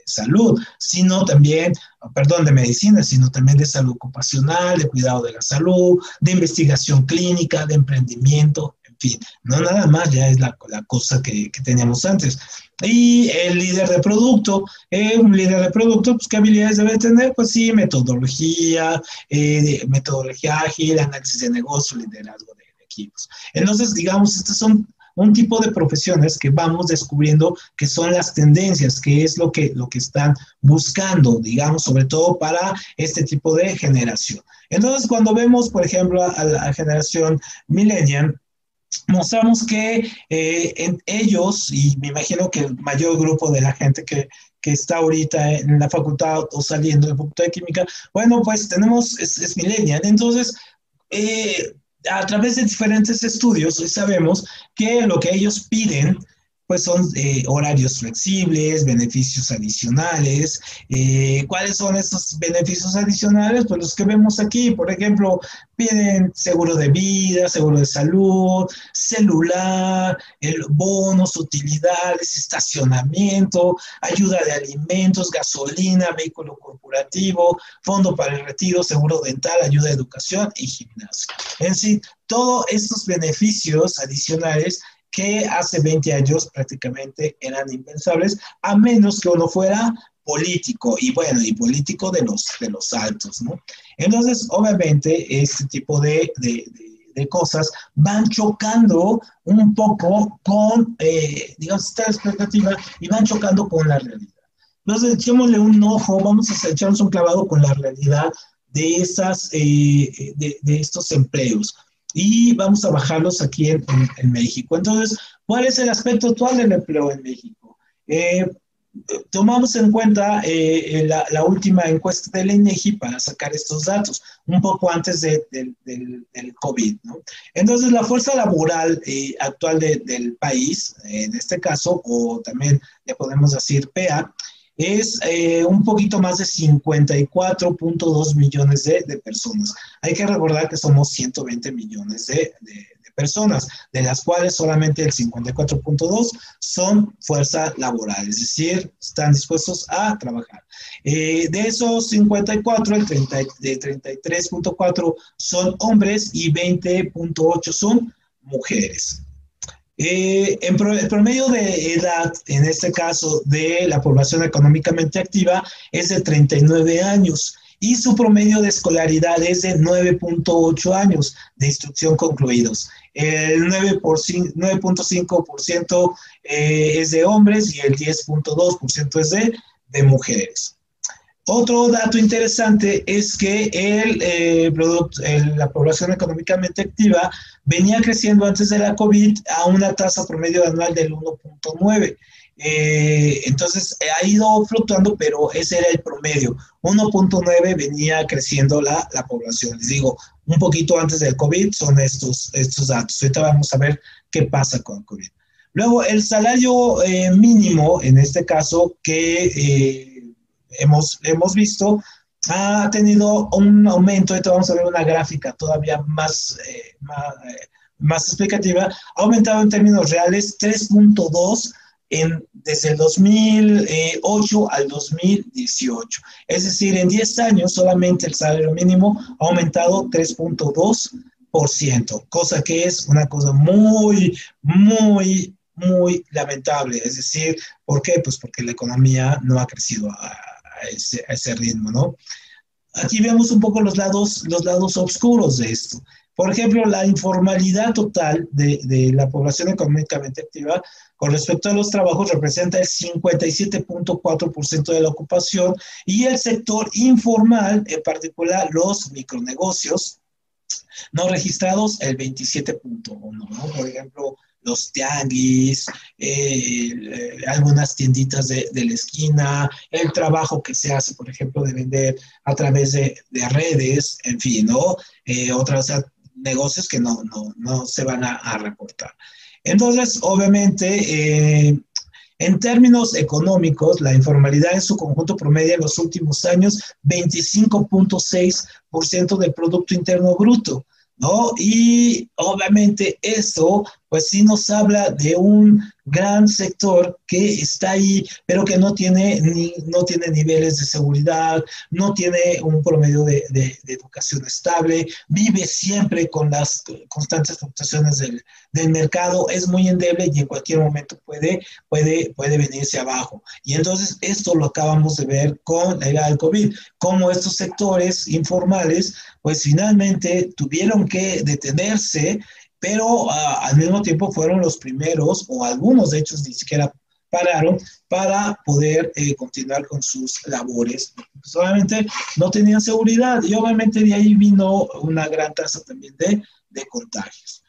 salud, sino también, perdón, de medicina, sino también de salud ocupacional, de cuidado de la salud, de investigación clínica, de emprendimiento, no nada más ya es la, la cosa que, que, teníamos antes. Y el líder de producto, eh, un líder de producto, pues ¿qué habilidades debe tener? Pues sí, metodología, eh, metodología ágil, análisis de negocio, liderazgo de, equipos. Entonces, digamos, estas son un tipo de profesiones que vamos descubriendo que son las tendencias, que es lo que, lo que están buscando, digamos, sobre todo para este tipo de generación. Entonces, cuando vemos, por ejemplo, a la generación millennial, mostramos que eh, en ellos, y me imagino que el mayor grupo de la gente que, que está ahorita en la facultad o saliendo de la facultad de química, bueno, pues tenemos, es, es millennial. Entonces, eh, a través de diferentes estudios, sabemos que lo que ellos piden pues son eh, horarios flexibles, beneficios adicionales. Eh, ¿Cuáles son estos beneficios adicionales? Pues los que vemos aquí, por ejemplo, piden seguro de vida, seguro de salud, celular, el bonos, utilidades, estacionamiento, ayuda de alimentos, gasolina, vehículo corporativo, fondo para el retiro, seguro dental, ayuda de educación y gimnasio. En sí, todos estos beneficios adicionales que hace 20 años prácticamente eran impensables, a menos que uno fuera político y bueno, y político de los, de los altos, ¿no? Entonces, obviamente, este tipo de, de, de cosas van chocando un poco con, eh, digamos, esta expectativa y van chocando con la realidad. Entonces, echémosle un ojo, vamos a echarnos un clavado con la realidad de, esas, eh, de, de, estos empleos y vamos a bajarlos aquí en, en, en, México. Entonces, ¿cuál es el aspecto actual del empleo en México? Eh, tomamos en cuenta eh, la, la, última encuesta del INEGI para sacar estos datos, un poco antes de, de, del, del COVID. ¿no? Entonces, la fuerza laboral eh, actual del país, en este caso, o también le podemos decir PEA, es eh, un poquito más de 54.2 millones de, de, personas. Hay que recordar que somos 120 millones de, de personas, de las cuales solamente el 54.2 son fuerza laboral, es decir, están dispuestos a trabajar. Eh, de esos 54, el 30, de 33.4 son hombres y 20.8 son mujeres. Eh, promedio de edad, en este caso, de la población económicamente activa es de 39 años y su promedio de escolaridad es de 9.8 años de instrucción concluidos. El 9.5% eh, es de hombres y el 10.2% es de mujeres. Otro dato interesante es que el, eh, producto, la población económicamente activa venía creciendo antes de la COVID a una tasa promedio anual del 1.9. Eh, entonces ha ido fluctuando, pero ese era el promedio. 1.9 venía creciendo la, la, población. Les digo, un poquito antes del COVID son estos, estos datos. Ahorita vamos a ver qué pasa con el COVID. Luego, el salario eh, mínimo, en este caso, que eh, hemos, hemos visto, ha tenido un aumento, ahorita vamos a ver una gráfica todavía más, eh, eh, más, explicativa, ha aumentado en términos reales 3.2 en, desde el 2008 al 2018. Es decir, en 10 años solamente el salario mínimo ha aumentado 3.2%, cosa que es una cosa muy, muy, muy lamentable. Es decir, ¿por qué? Pues porque la economía no ha crecido a ese, a ese ritmo, ¿no? Aquí vemos un poco los lados, los lados oscuros de esto. Por ejemplo, la informalidad total de, de, la población económicamente activa con respecto a los trabajos representa el 57.4% de la ocupación y el sector informal, en particular los micronegocios no registrados, el 27.1%. ¿no? Por ejemplo, los tianguis, eh, eh, algunas tienditas de, de, la esquina, el trabajo que se hace, por ejemplo, de vender a través de, de redes, en fin, ¿no? Eh, otros negocios que no, no, no se van a, a reportar. Entonces, obviamente, en términos económicos, la informalidad en su conjunto promedia en los últimos años 25.6% del Producto Interno Bruto. ¿No? Y obviamente eso, pues sí nos habla de un gran sector que está ahí, pero que no tiene, ni, no tiene niveles de seguridad, no tiene un promedio de, de, de educación estable, vive siempre con las constantes fluctuaciones del, del, mercado, es muy endeble y en cualquier momento puede, puede, puede venirse abajo. Y entonces esto lo acabamos de ver con la era del COVID, como estos sectores informales, pues finalmente tuvieron que detenerse pero uh, al mismo tiempo fueron los primeros, o algunos de hecho ni siquiera pararon para poder eh, continuar con sus labores. Solamente no tenían seguridad y obviamente de ahí vino una gran tasa también de, de contagios.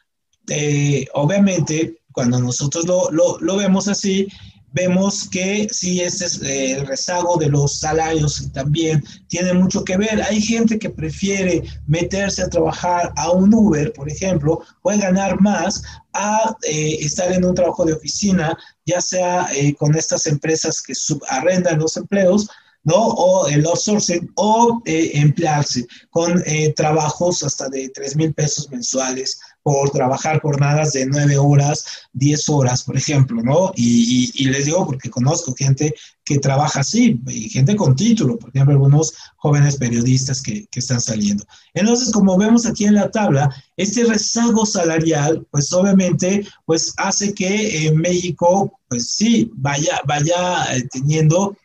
Eh, obviamente, cuando nosotros lo, lo, lo vemos así, vemos que sí, este es eh, el rezago de los salarios también tiene mucho que ver. Hay gente que prefiere meterse a trabajar a un Uber, por ejemplo, puede ganar más a eh, estar en un trabajo de oficina, ya sea eh, con estas empresas que subarrendan los empleos, ¿no? O el outsourcing o emplearse con trabajos hasta de 3 mil pesos mensuales por trabajar jornadas de 9 horas, 10 horas, por ejemplo, ¿no? Y, les digo porque conozco gente que trabaja así, y gente con título, por ejemplo, algunos jóvenes periodistas que, que están saliendo. Entonces, como vemos aquí en la tabla, este rezago salarial, pues obviamente, pues hace que en México, pues sí, vaya, vaya eh, teniendo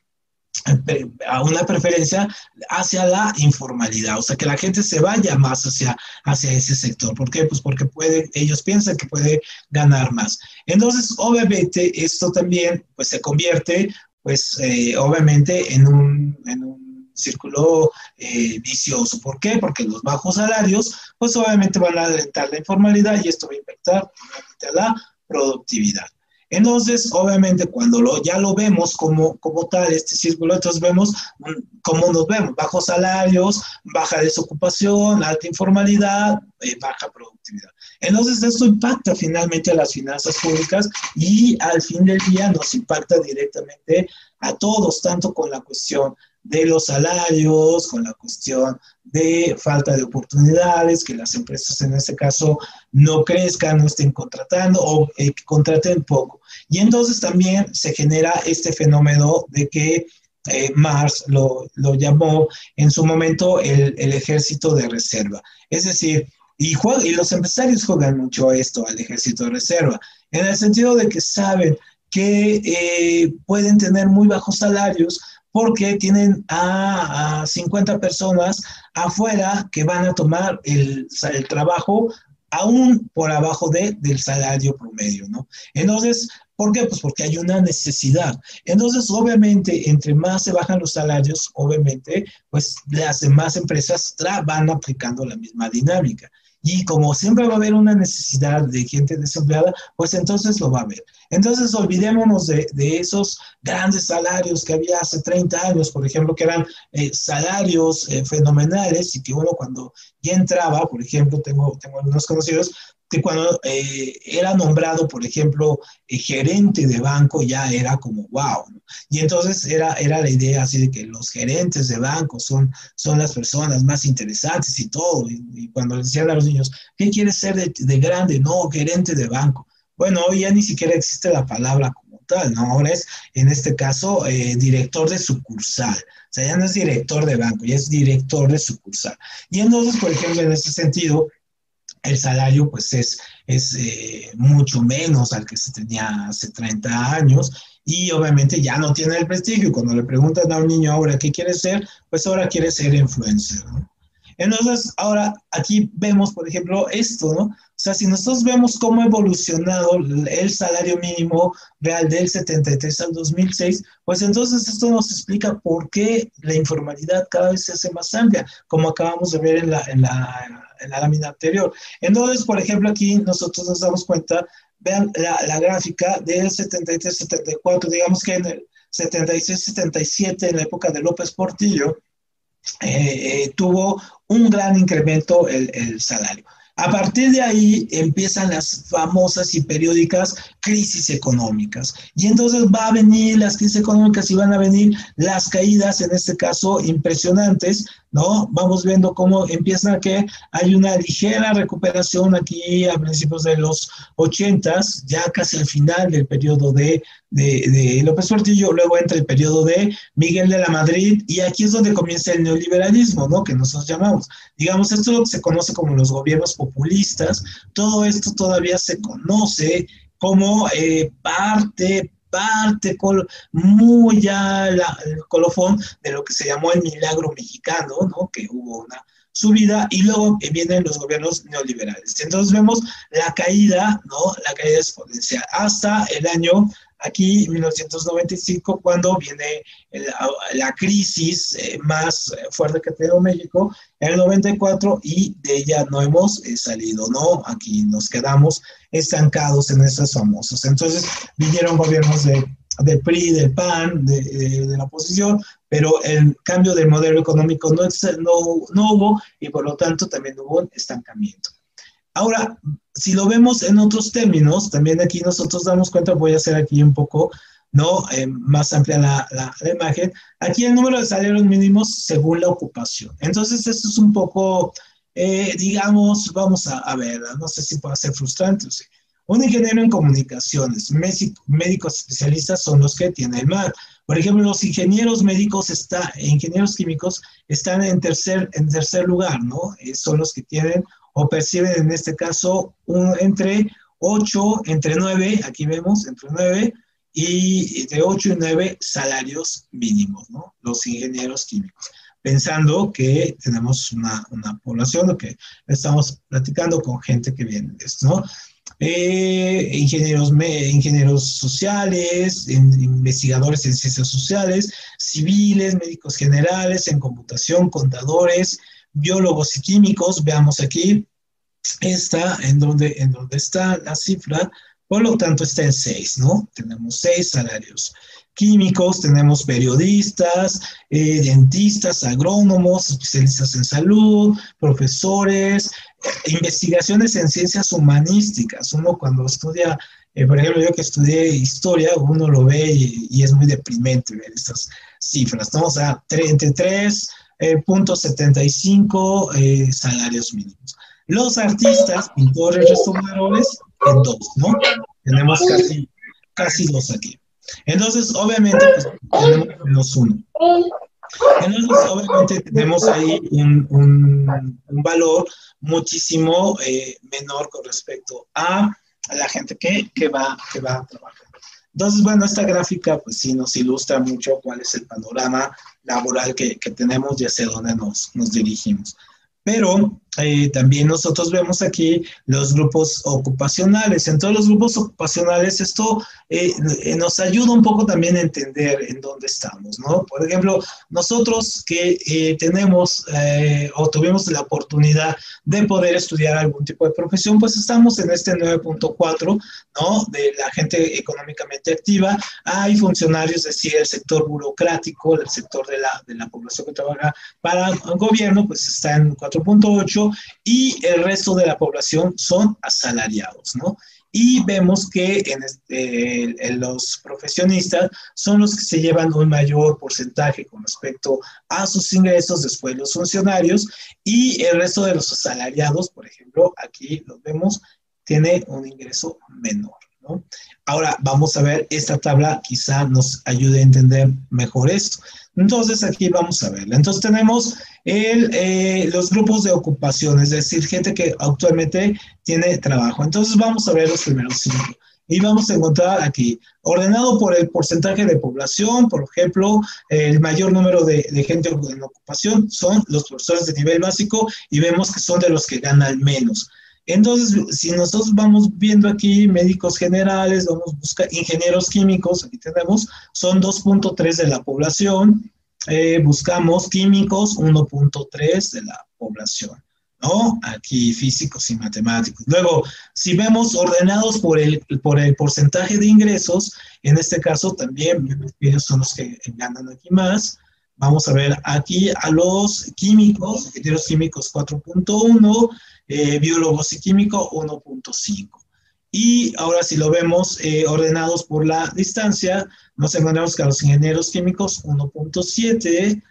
a una preferencia hacia la informalidad, o sea, que la gente se vaya más hacia, hacia ese sector. ¿Por qué? Pues porque puede, ellos piensan que puede ganar más. Entonces, obviamente, esto también pues, se convierte, pues, eh, obviamente, en un, en un círculo eh, vicioso. ¿Por qué? Porque los bajos salarios, pues, obviamente van a alentar la informalidad y esto va a impactar a la productividad. Entonces, obviamente, cuando lo, ya lo vemos como, como tal, este círculo, entonces vemos cómo nos vemos, bajos salarios, baja desocupación, alta informalidad, eh, baja productividad. Entonces, esto impacta finalmente a las finanzas públicas y al fin del día nos impacta directamente a todos, tanto con la cuestión de los salarios, con la cuestión de falta de oportunidades, que las empresas en este caso no crezcan, no estén contratando o eh, contraten poco. Y entonces también se genera este fenómeno de que eh, Marx lo, lo, llamó en su momento el, el, ejército de reserva. Es decir, y, y los empresarios juegan mucho esto, al ejército de reserva, en el sentido de que saben que eh, pueden tener muy bajos salarios, porque tienen a, 50 personas afuera que van a tomar el, el trabajo aún por abajo de, del salario promedio, ¿no? Entonces, ¿por qué? Pues porque hay una necesidad. Entonces, obviamente, entre más se bajan los salarios, obviamente, pues las demás empresas van aplicando la misma dinámica. Y como siempre va a haber una necesidad de gente desempleada, pues entonces lo va a haber. Entonces olvidémonos de, esos grandes salarios que había hace 30 años, por ejemplo, que eran eh, salarios eh, fenomenales y que uno cuando ya entraba, por ejemplo, tengo, tengo algunos conocidos, que cuando eh, era nombrado, por ejemplo, gerente de banco, ya era como wow. Y entonces era, era la idea así de que los gerentes de banco son, son las personas más interesantes y todo. Y, cuando le decían a los niños, ¿qué quieres ser de, de, grande? No, gerente de banco. Bueno, hoy ya ni siquiera existe la palabra como tal, ¿no? Ahora es, en este caso, eh, director de sucursal. O sea, ya no es director de banco, ya es director de sucursal. Y entonces, por ejemplo, en ese sentido, el salario pues es, es eh, mucho menos al que se tenía hace 30 años y obviamente ya no tiene el prestigio. Cuando le preguntan a un niño ahora qué quiere ser, pues ahora quiere ser influencer. ¿no? Entonces, ahora aquí vemos, por ejemplo, esto, ¿no? O sea, si nosotros vemos cómo ha evolucionado el salario mínimo real del 73 al 2006, pues entonces esto nos explica por qué la informalidad cada vez se hace más amplia, como acabamos de ver en la, en la en la lámina anterior. Entonces, por ejemplo, aquí nosotros nos damos cuenta, vean la, gráfica del 73-74, digamos que en el 76-77, en la época de López Portillo, eh, eh, tuvo un gran incremento el, el salario. A partir de ahí empiezan las famosas y periódicas crisis económicas. Y entonces va a venir las crisis económicas y van a venir las caídas, en este caso impresionantes, ¿no? Vamos viendo cómo empieza que hay una ligera recuperación aquí a principios de los 80, ya casi al final del periodo de, de, López Portillo, luego entra el periodo de Miguel de la Madrid y aquí es donde comienza el neoliberalismo, ¿no? Que nosotros llamamos. Digamos, esto es lo que se conoce como los gobiernos populistas, todo esto todavía se conoce como eh, parte parte muy ya el colofón de lo que se llamó el milagro mexicano, ¿no? Que hubo una subida y luego vienen los gobiernos neoliberales. Entonces vemos la caída, ¿no? La caída exponencial hasta el año aquí 1995 cuando viene la, crisis eh, más fuerte que ha México en el 94 y de ella no hemos eh, salido, ¿no? Aquí nos quedamos estancados en esas famosas. Entonces vinieron gobiernos de, del PRI, del PAN, de, de, la oposición, pero el cambio del modelo económico no, no, no hubo y por lo tanto también hubo un estancamiento. Ahora, si lo vemos en otros términos, también aquí nosotros damos cuenta, voy a hacer aquí un poco, ¿no? Eh, más amplia la, imagen. Aquí el número de salarios mínimos según la ocupación. Entonces, esto es un poco, eh, digamos, vamos a, ver, no sé si puede ser frustrante. Un ingeniero en comunicaciones, médicos especialistas son los que tienen más. Por ejemplo, los ingenieros médicos, ingenieros químicos están en tercer, en tercer lugar, ¿no? Eh, son los que tienen o perciben en este caso un, entre 8, entre 9, aquí vemos, entre 9 y de 8 y 9 salarios mínimos, ¿no? Los ingenieros químicos. Pensando que tenemos una, una población, lo que estamos platicando con gente que viene de esto, ¿no? Eh, ingenieros, ingenieros sociales, investigadores en ciencias sociales, civiles, médicos generales, en computación, contadores, biólogos y químicos. Veamos aquí, está en donde, en donde está la cifra, por lo tanto está en seis, ¿no? Tenemos seis salarios químicos, tenemos periodistas, eh, dentistas, agrónomos, especialistas en salud, profesores, eh, investigaciones en ciencias humanísticas. Uno cuando estudia, eh, por ejemplo, yo que estudié historia, uno lo ve y, es muy deprimente ver estas cifras. Estamos a entre 3.75 salarios mínimos. Los artistas, pintores, restauradores, en dos, ¿no? Tenemos casi, casi dos aquí. Entonces, obviamente, pues, tenemos menos uno. Entonces, obviamente, tenemos ahí un, un, un valor muchísimo eh, menor con respecto a, a la gente que, que, va, que va a trabajar. Entonces, bueno, esta gráfica, pues sí nos ilustra mucho cuál es el panorama laboral que, que tenemos y hacia dónde nos, nos dirigimos. Pero eh, también nosotros vemos aquí los grupos ocupacionales. En todos los grupos ocupacionales esto eh, eh, nos ayuda un poco también a entender en dónde estamos, ¿no? Por ejemplo, nosotros que tenemos o tuvimos la oportunidad de poder estudiar algún tipo de profesión, pues estamos en este 9.4, ¿no? De la gente económicamente activa. Hay funcionarios, es decir, el sector burocrático, el sector de la, de la población que trabaja para el gobierno, pues está en 4.8 y el resto de la población son asalariados, ¿no? Y vemos que en, este, los profesionistas son los que se llevan un mayor porcentaje con respecto a sus ingresos, después los funcionarios, y el resto de los asalariados, por ejemplo, aquí lo vemos, tiene un ingreso menor. Ahora vamos a ver, esta tabla quizá nos ayude a entender mejor esto. Entonces aquí vamos a ver. Entonces tenemos eh, los grupos de ocupación, es decir, gente que actualmente tiene trabajo. Entonces vamos a ver los primeros cinco. Y vamos a encontrar aquí, ordenado por el porcentaje de población, por ejemplo, el mayor número de, de gente en ocupación son los profesores de nivel básico y vemos que son de los que ganan menos. Entonces, si nosotros vamos viendo aquí médicos generales, vamos a buscar ingenieros químicos, aquí tenemos, son 2.3 de la población, eh, buscamos químicos, 1.3 de la población, ¿no? Aquí físicos y matemáticos. Luego, si vemos ordenados por el, por el porcentaje de ingresos, en este caso también ellos son los que ganan aquí más, Vamos a ver aquí a los químicos, ingenieros químicos 4.1, eh, biólogos y químicos 1.5. Y ahora si lo vemos eh, ordenados por la distancia, nos encontramos que los ingenieros químicos 1.7,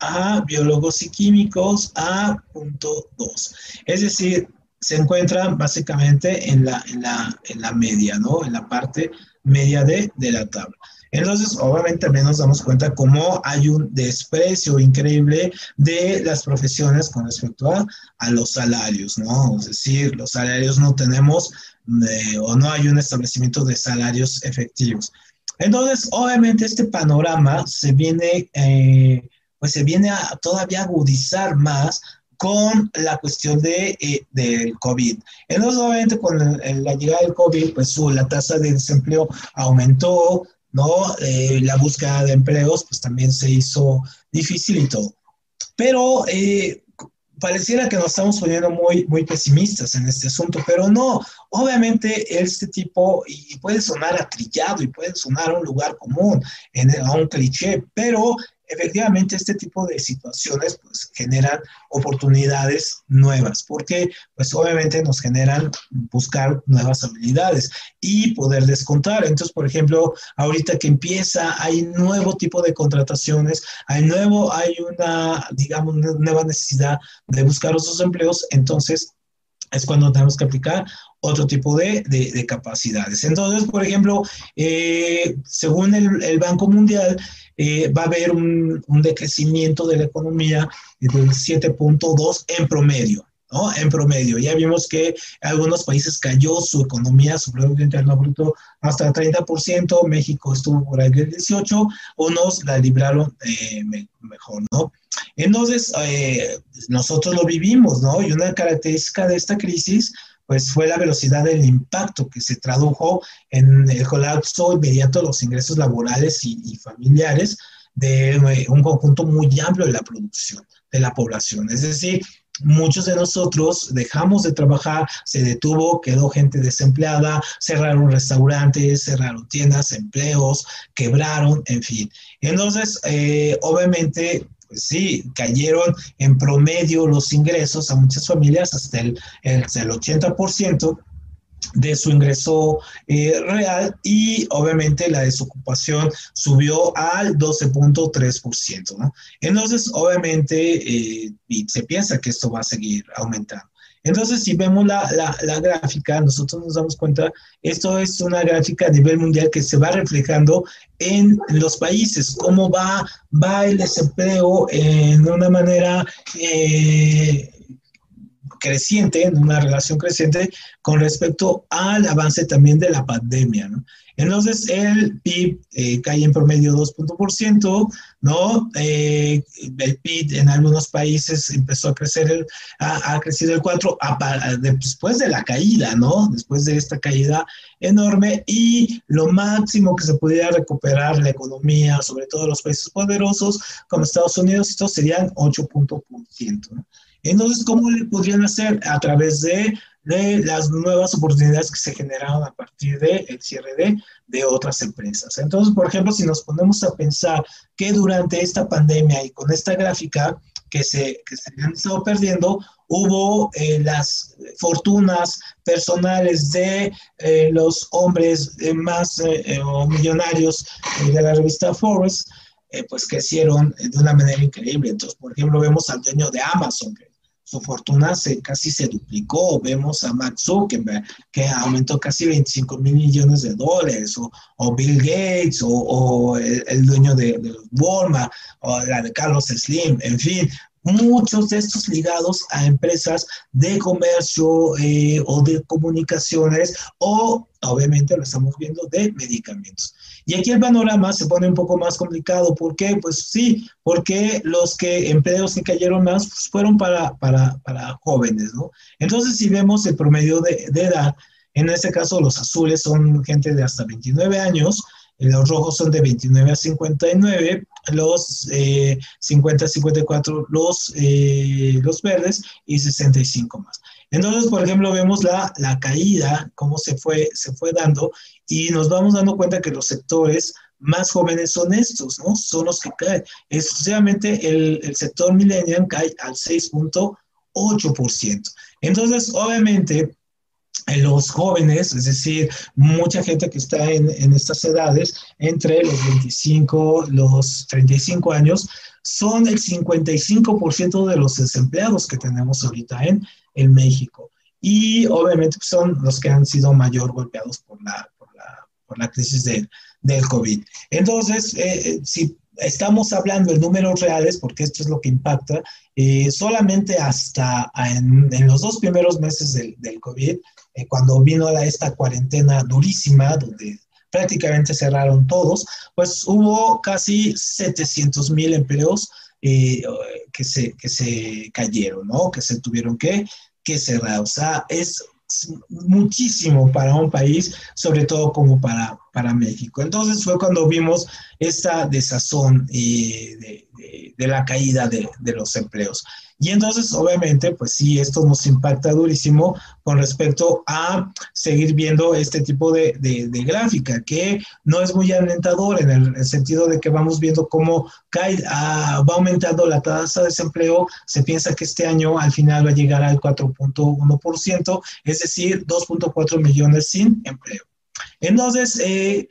a biólogos y químicos a 0.2. Es decir, se encuentran básicamente en la, en la, en la media, ¿no? En la parte media de, de la tabla. Entonces, obviamente también nos damos cuenta cómo hay un desprecio increíble de las profesiones con respecto a, a los salarios, ¿no? Es decir, los salarios no tenemos eh, o no hay un establecimiento de salarios efectivos. Entonces, obviamente este panorama se viene, eh, pues se viene a todavía agudizar más con la cuestión de, eh, del COVID. Entonces, obviamente, con la llegada del COVID, pues su, la tasa de desempleo aumentó, ¿no? Eh, la búsqueda de empleos pues también se hizo difícil y todo. Pero eh, pareciera que nos estamos poniendo muy, muy pesimistas en este asunto, pero no, obviamente este tipo, y puede sonar atrillado y puede sonar un lugar común, en, a un cliché, pero efectivamente este tipo de situaciones pues generan oportunidades nuevas, porque pues obviamente nos generan buscar nuevas habilidades y poder descontar. Entonces, por ejemplo, ahorita que empieza, hay nuevo tipo de contrataciones, hay nuevo, hay una, digamos, una nueva necesidad de buscar otros empleos, entonces es cuando tenemos que aplicar otro tipo de, de, capacidades. Entonces, por ejemplo, eh, según el, el Banco Mundial, eh, va a haber un, decrecimiento de la economía del 7.2 en promedio. ¿No? En promedio. Ya vimos que algunos países cayó su economía, su Producto Interno Bruto, hasta el 30%, México estuvo por ahí el 18%, unos la libraron eh, mejor, ¿no? Entonces, eh, nosotros lo vivimos, ¿no? Y una característica de esta crisis pues fue la velocidad del impacto que se tradujo en el colapso inmediato de los ingresos laborales y, familiares de eh, un conjunto muy amplio de la producción, de la población. Es decir, muchos de nosotros dejamos de trabajar, se detuvo, quedó gente desempleada, cerraron restaurantes, cerraron tiendas, empleos, quebraron, en fin. Entonces, eh, obviamente, pues sí, cayeron en promedio los ingresos a muchas familias hasta el, el, 80% de su ingreso eh, real y obviamente la desocupación subió al 12.3%. ¿no? Entonces, obviamente, eh, se piensa que esto va a seguir aumentando. Entonces, si vemos la, la, gráfica, nosotros nos damos cuenta, esto es una gráfica a nivel mundial que se va reflejando en los países, cómo va, va el desempleo en una manera eh, creciente, en una relación creciente con respecto al avance también de la pandemia, ¿no? Entonces, el PIB eh, cae en promedio 2%, ¿no? Eh, el PIB en algunos países empezó a crecer, el, a, crecer el 4% después de la caída, ¿no? Después de esta caída enorme y lo máximo que se pudiera recuperar la economía, sobre todo los países poderosos como Estados Unidos, esto serían 8%, ¿no? Entonces, ¿cómo le podrían hacer? A través de, las nuevas oportunidades que se generaron a partir del de cierre de, de otras empresas. Entonces, por ejemplo, si nos ponemos a pensar que durante esta pandemia y con esta gráfica que se, que se han estado perdiendo, hubo eh, las fortunas personales de eh, los hombres eh, más millonarios de la revista Forbes, pues crecieron de una manera increíble. Entonces, por ejemplo, vemos al dueño de Amazon, que su fortuna se, casi se duplicó. Vemos a Mark Zuckerberg, que aumentó casi 25 mil millones de dólares, o, Bill Gates, o, el, dueño de, de, Walmart, o la de Carlos Slim, en fin, muchos de estos ligados a empresas de comercio eh, o de comunicaciones o obviamente lo estamos viendo de medicamentos. Y aquí el panorama se pone un poco más complicado. ¿Por qué? Pues sí, porque los que empleos que cayeron más pues, fueron para, para, para, jóvenes, ¿no? Entonces, si vemos el promedio de, de edad, en este caso los azules son gente de hasta 29 años, los rojos son de 29 a 59, los 50 a 54 los, eh, los verdes y 65 más. Entonces, por ejemplo, vemos la, la caída, cómo se fue, se fue dando y nos vamos dando cuenta que los sectores más jóvenes son estos, ¿no? Son los que caen. Exclusivamente el, el sector millennial cae al 6.8%. Entonces, obviamente, los jóvenes, es decir, mucha gente que está en, en, estas edades, entre los 25, los 35 años, son el 55% de los desempleados que tenemos ahorita en, en México. Y obviamente pues, son los que han sido mayor golpeados por la, por la, por la crisis de, del COVID. Entonces, eh, eh, si estamos hablando de números reales, porque esto es lo que impacta, eh, solamente hasta en, en, los dos primeros meses del, del COVID, eh, cuando vino la, esta cuarentena durísima, donde prácticamente cerraron todos, pues hubo casi 700 mil empleos eh, que, se, que se cayeron, ¿no? Que se tuvieron que, que cerrar. O sea, es muchísimo para un país, sobre todo como para, para México. Entonces fue cuando vimos esta desazón eh, de, la caída de, los empleos. Y entonces, obviamente, pues sí, esto nos impacta durísimo con respecto a seguir viendo este tipo de, de, gráfica, que no es muy alentador en el, sentido de que vamos viendo cómo cae, ah, va aumentando la tasa de desempleo. Se piensa que este año al final va a llegar al 4.1%, es decir, 2.4 millones sin empleo. Entonces, eh,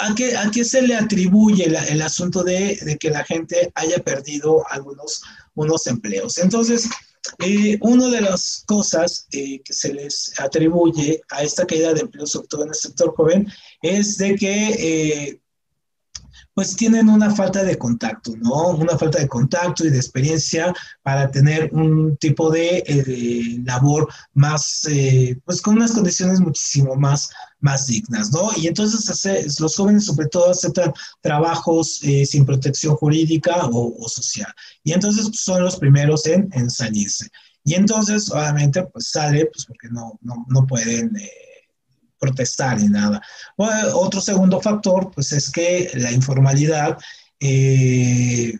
¿A qué, ¿A qué, se le atribuye el asunto de, de, que la gente haya perdido algunos unos empleos. Entonces, eh, una de las cosas eh, que se les atribuye a esta caída de empleos, sobre todo en el sector joven, es de que, eh, pues tienen una falta de contacto, ¿no? Una falta de contacto y de experiencia para tener un tipo de, labor más, pues con unas condiciones muchísimo más, más dignas, ¿no? Y entonces los jóvenes sobre todo aceptan trabajos eh, sin protección jurídica o, social. Y entonces pues, son los primeros en, en, salirse. Y entonces, obviamente, pues sale, pues porque no, no, no pueden protestar ni nada. otro segundo factor, pues es que la informalidad, eh,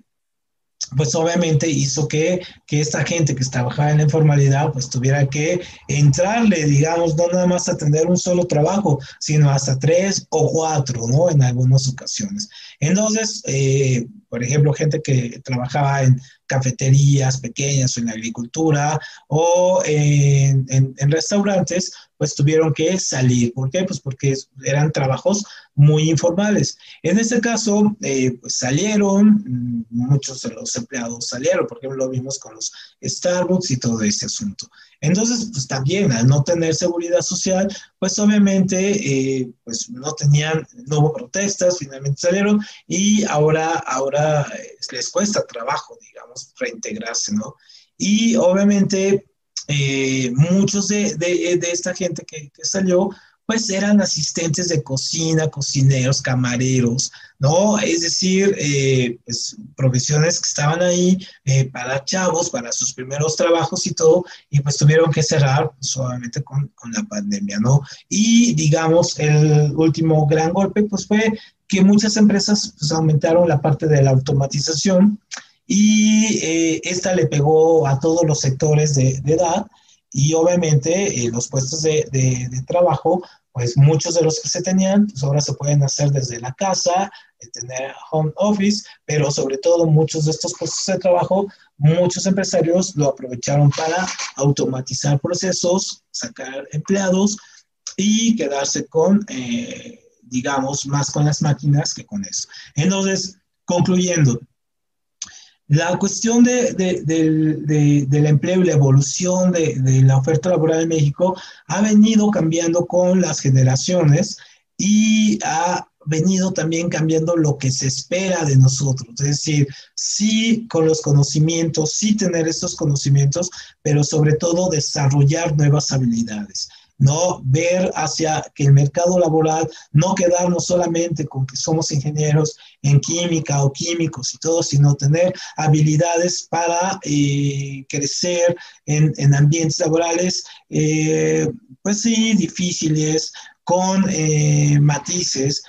pues obviamente hizo que, que, esta gente que trabajaba en la informalidad, pues tuviera que entrarle, digamos, no nada más a atender un solo trabajo, sino hasta tres o cuatro, ¿no? En algunas ocasiones. Entonces, eh, por ejemplo, gente que trabajaba en cafeterías pequeñas o en la agricultura o en, restaurantes, pues tuvieron que salir. ¿Por qué? Pues porque eran trabajos muy informales. En este caso, eh, pues salieron, mm, muchos de los empleados salieron, por ejemplo, lo vimos con los Starbucks y todo ese asunto. Entonces, pues también al no tener seguridad social, pues obviamente, eh, pues no tenían, no hubo protestas, finalmente salieron y ahora, ahora eh, les cuesta trabajo, digamos, reintegrarse, ¿no? Y obviamente eh, muchos de, de, esta gente que, que salió, pues eran asistentes de cocina, cocineros, camareros, ¿no? Es decir, eh, pues, profesiones que estaban ahí eh, para chavos, para sus primeros trabajos y todo, y pues tuvieron que cerrar solamente con, con, la pandemia, ¿no? Y digamos, el último gran golpe, pues fue que muchas empresas pues, aumentaron la parte de la automatización y eh, esta le pegó a todos los sectores de, de edad y obviamente eh, los puestos de, de, trabajo, pues muchos de los que se tenían, pues ahora se pueden hacer desde la casa, tener home office, pero sobre todo muchos de estos puestos de trabajo, muchos empresarios lo aprovecharon para automatizar procesos, sacar empleados y quedarse con, eh, digamos, más con las máquinas que con eso. Entonces, concluyendo, la cuestión de, del empleo y la evolución de, la oferta laboral en México ha venido cambiando con las generaciones y ha venido también cambiando lo que se espera de nosotros. Es decir, sí con los conocimientos, sí tener estos conocimientos, pero sobre todo desarrollar nuevas habilidades. ¿No? Ver hacia que el mercado laboral, no quedarnos solamente con que somos ingenieros en química o químicos y todo, sino tener habilidades para eh, crecer en, en, ambientes laborales, eh, pues sí, difíciles, con eh, matices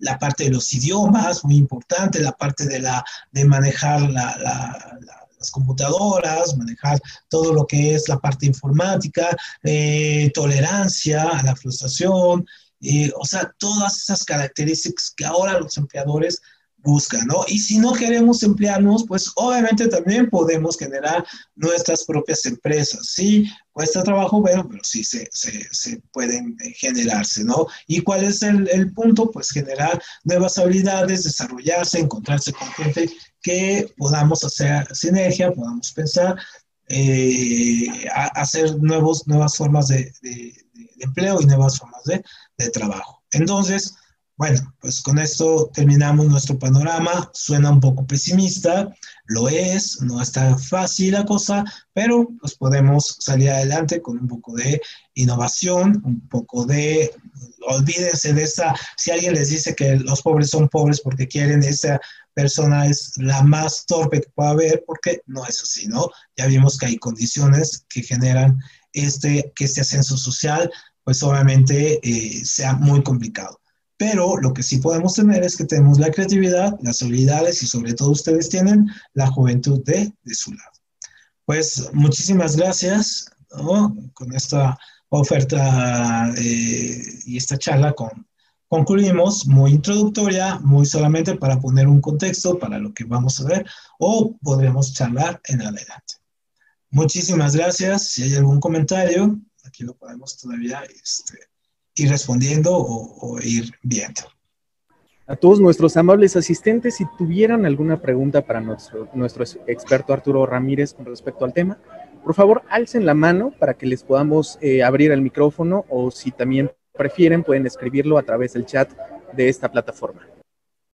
la parte de los idiomas, muy importante, la parte de, la, de manejar la, la, las computadoras, manejar todo lo que es la parte informática, eh, tolerancia a la frustración, eh, o sea, todas esas características que ahora los empleadores buscan, ¿no? Y si no queremos emplearnos, pues obviamente también podemos generar nuestras propias empresas, ¿sí? Cuesta trabajo, pero, pero sí se, se, pueden eh, generarse, ¿no? ¿Y cuál es el, el, punto? Pues generar nuevas habilidades, desarrollarse, encontrarse con gente que podamos hacer sinergia, podamos pensar, eh, hacer nuevos, nuevas formas de, de, empleo y nuevas formas de, de trabajo. Entonces, bueno, pues con esto terminamos nuestro panorama. Suena un poco pesimista, lo es, no está fácil la cosa, pero pues podemos salir adelante con un poco de innovación, un poco de, olvídense de esa, si alguien les dice que los pobres son pobres porque quieren esa persona es la más torpe que pueda haber, porque no es así, ¿no? Ya vimos que hay condiciones que generan este, que este ascenso social, pues obviamente eh, sea muy complicado. Pero lo que sí podemos tener es que tenemos la creatividad, las habilidades y sobre todo ustedes tienen la juventud de, de su lado. Pues muchísimas gracias ¿no? con esta oferta eh, y esta charla con concluimos muy introductoria, muy solamente para poner un contexto para lo que vamos a ver o podremos charlar en adelante. Muchísimas gracias. Si hay algún comentario, aquí lo podemos todavía este, ir respondiendo o, ir viendo. A todos nuestros amables asistentes, si tuvieran alguna pregunta para nuestro, nuestro experto Arturo Ramírez con respecto al tema, por favor alcen la mano para que les podamos eh, abrir el micrófono o si también prefieren, pueden escribirlo a través del chat de esta plataforma.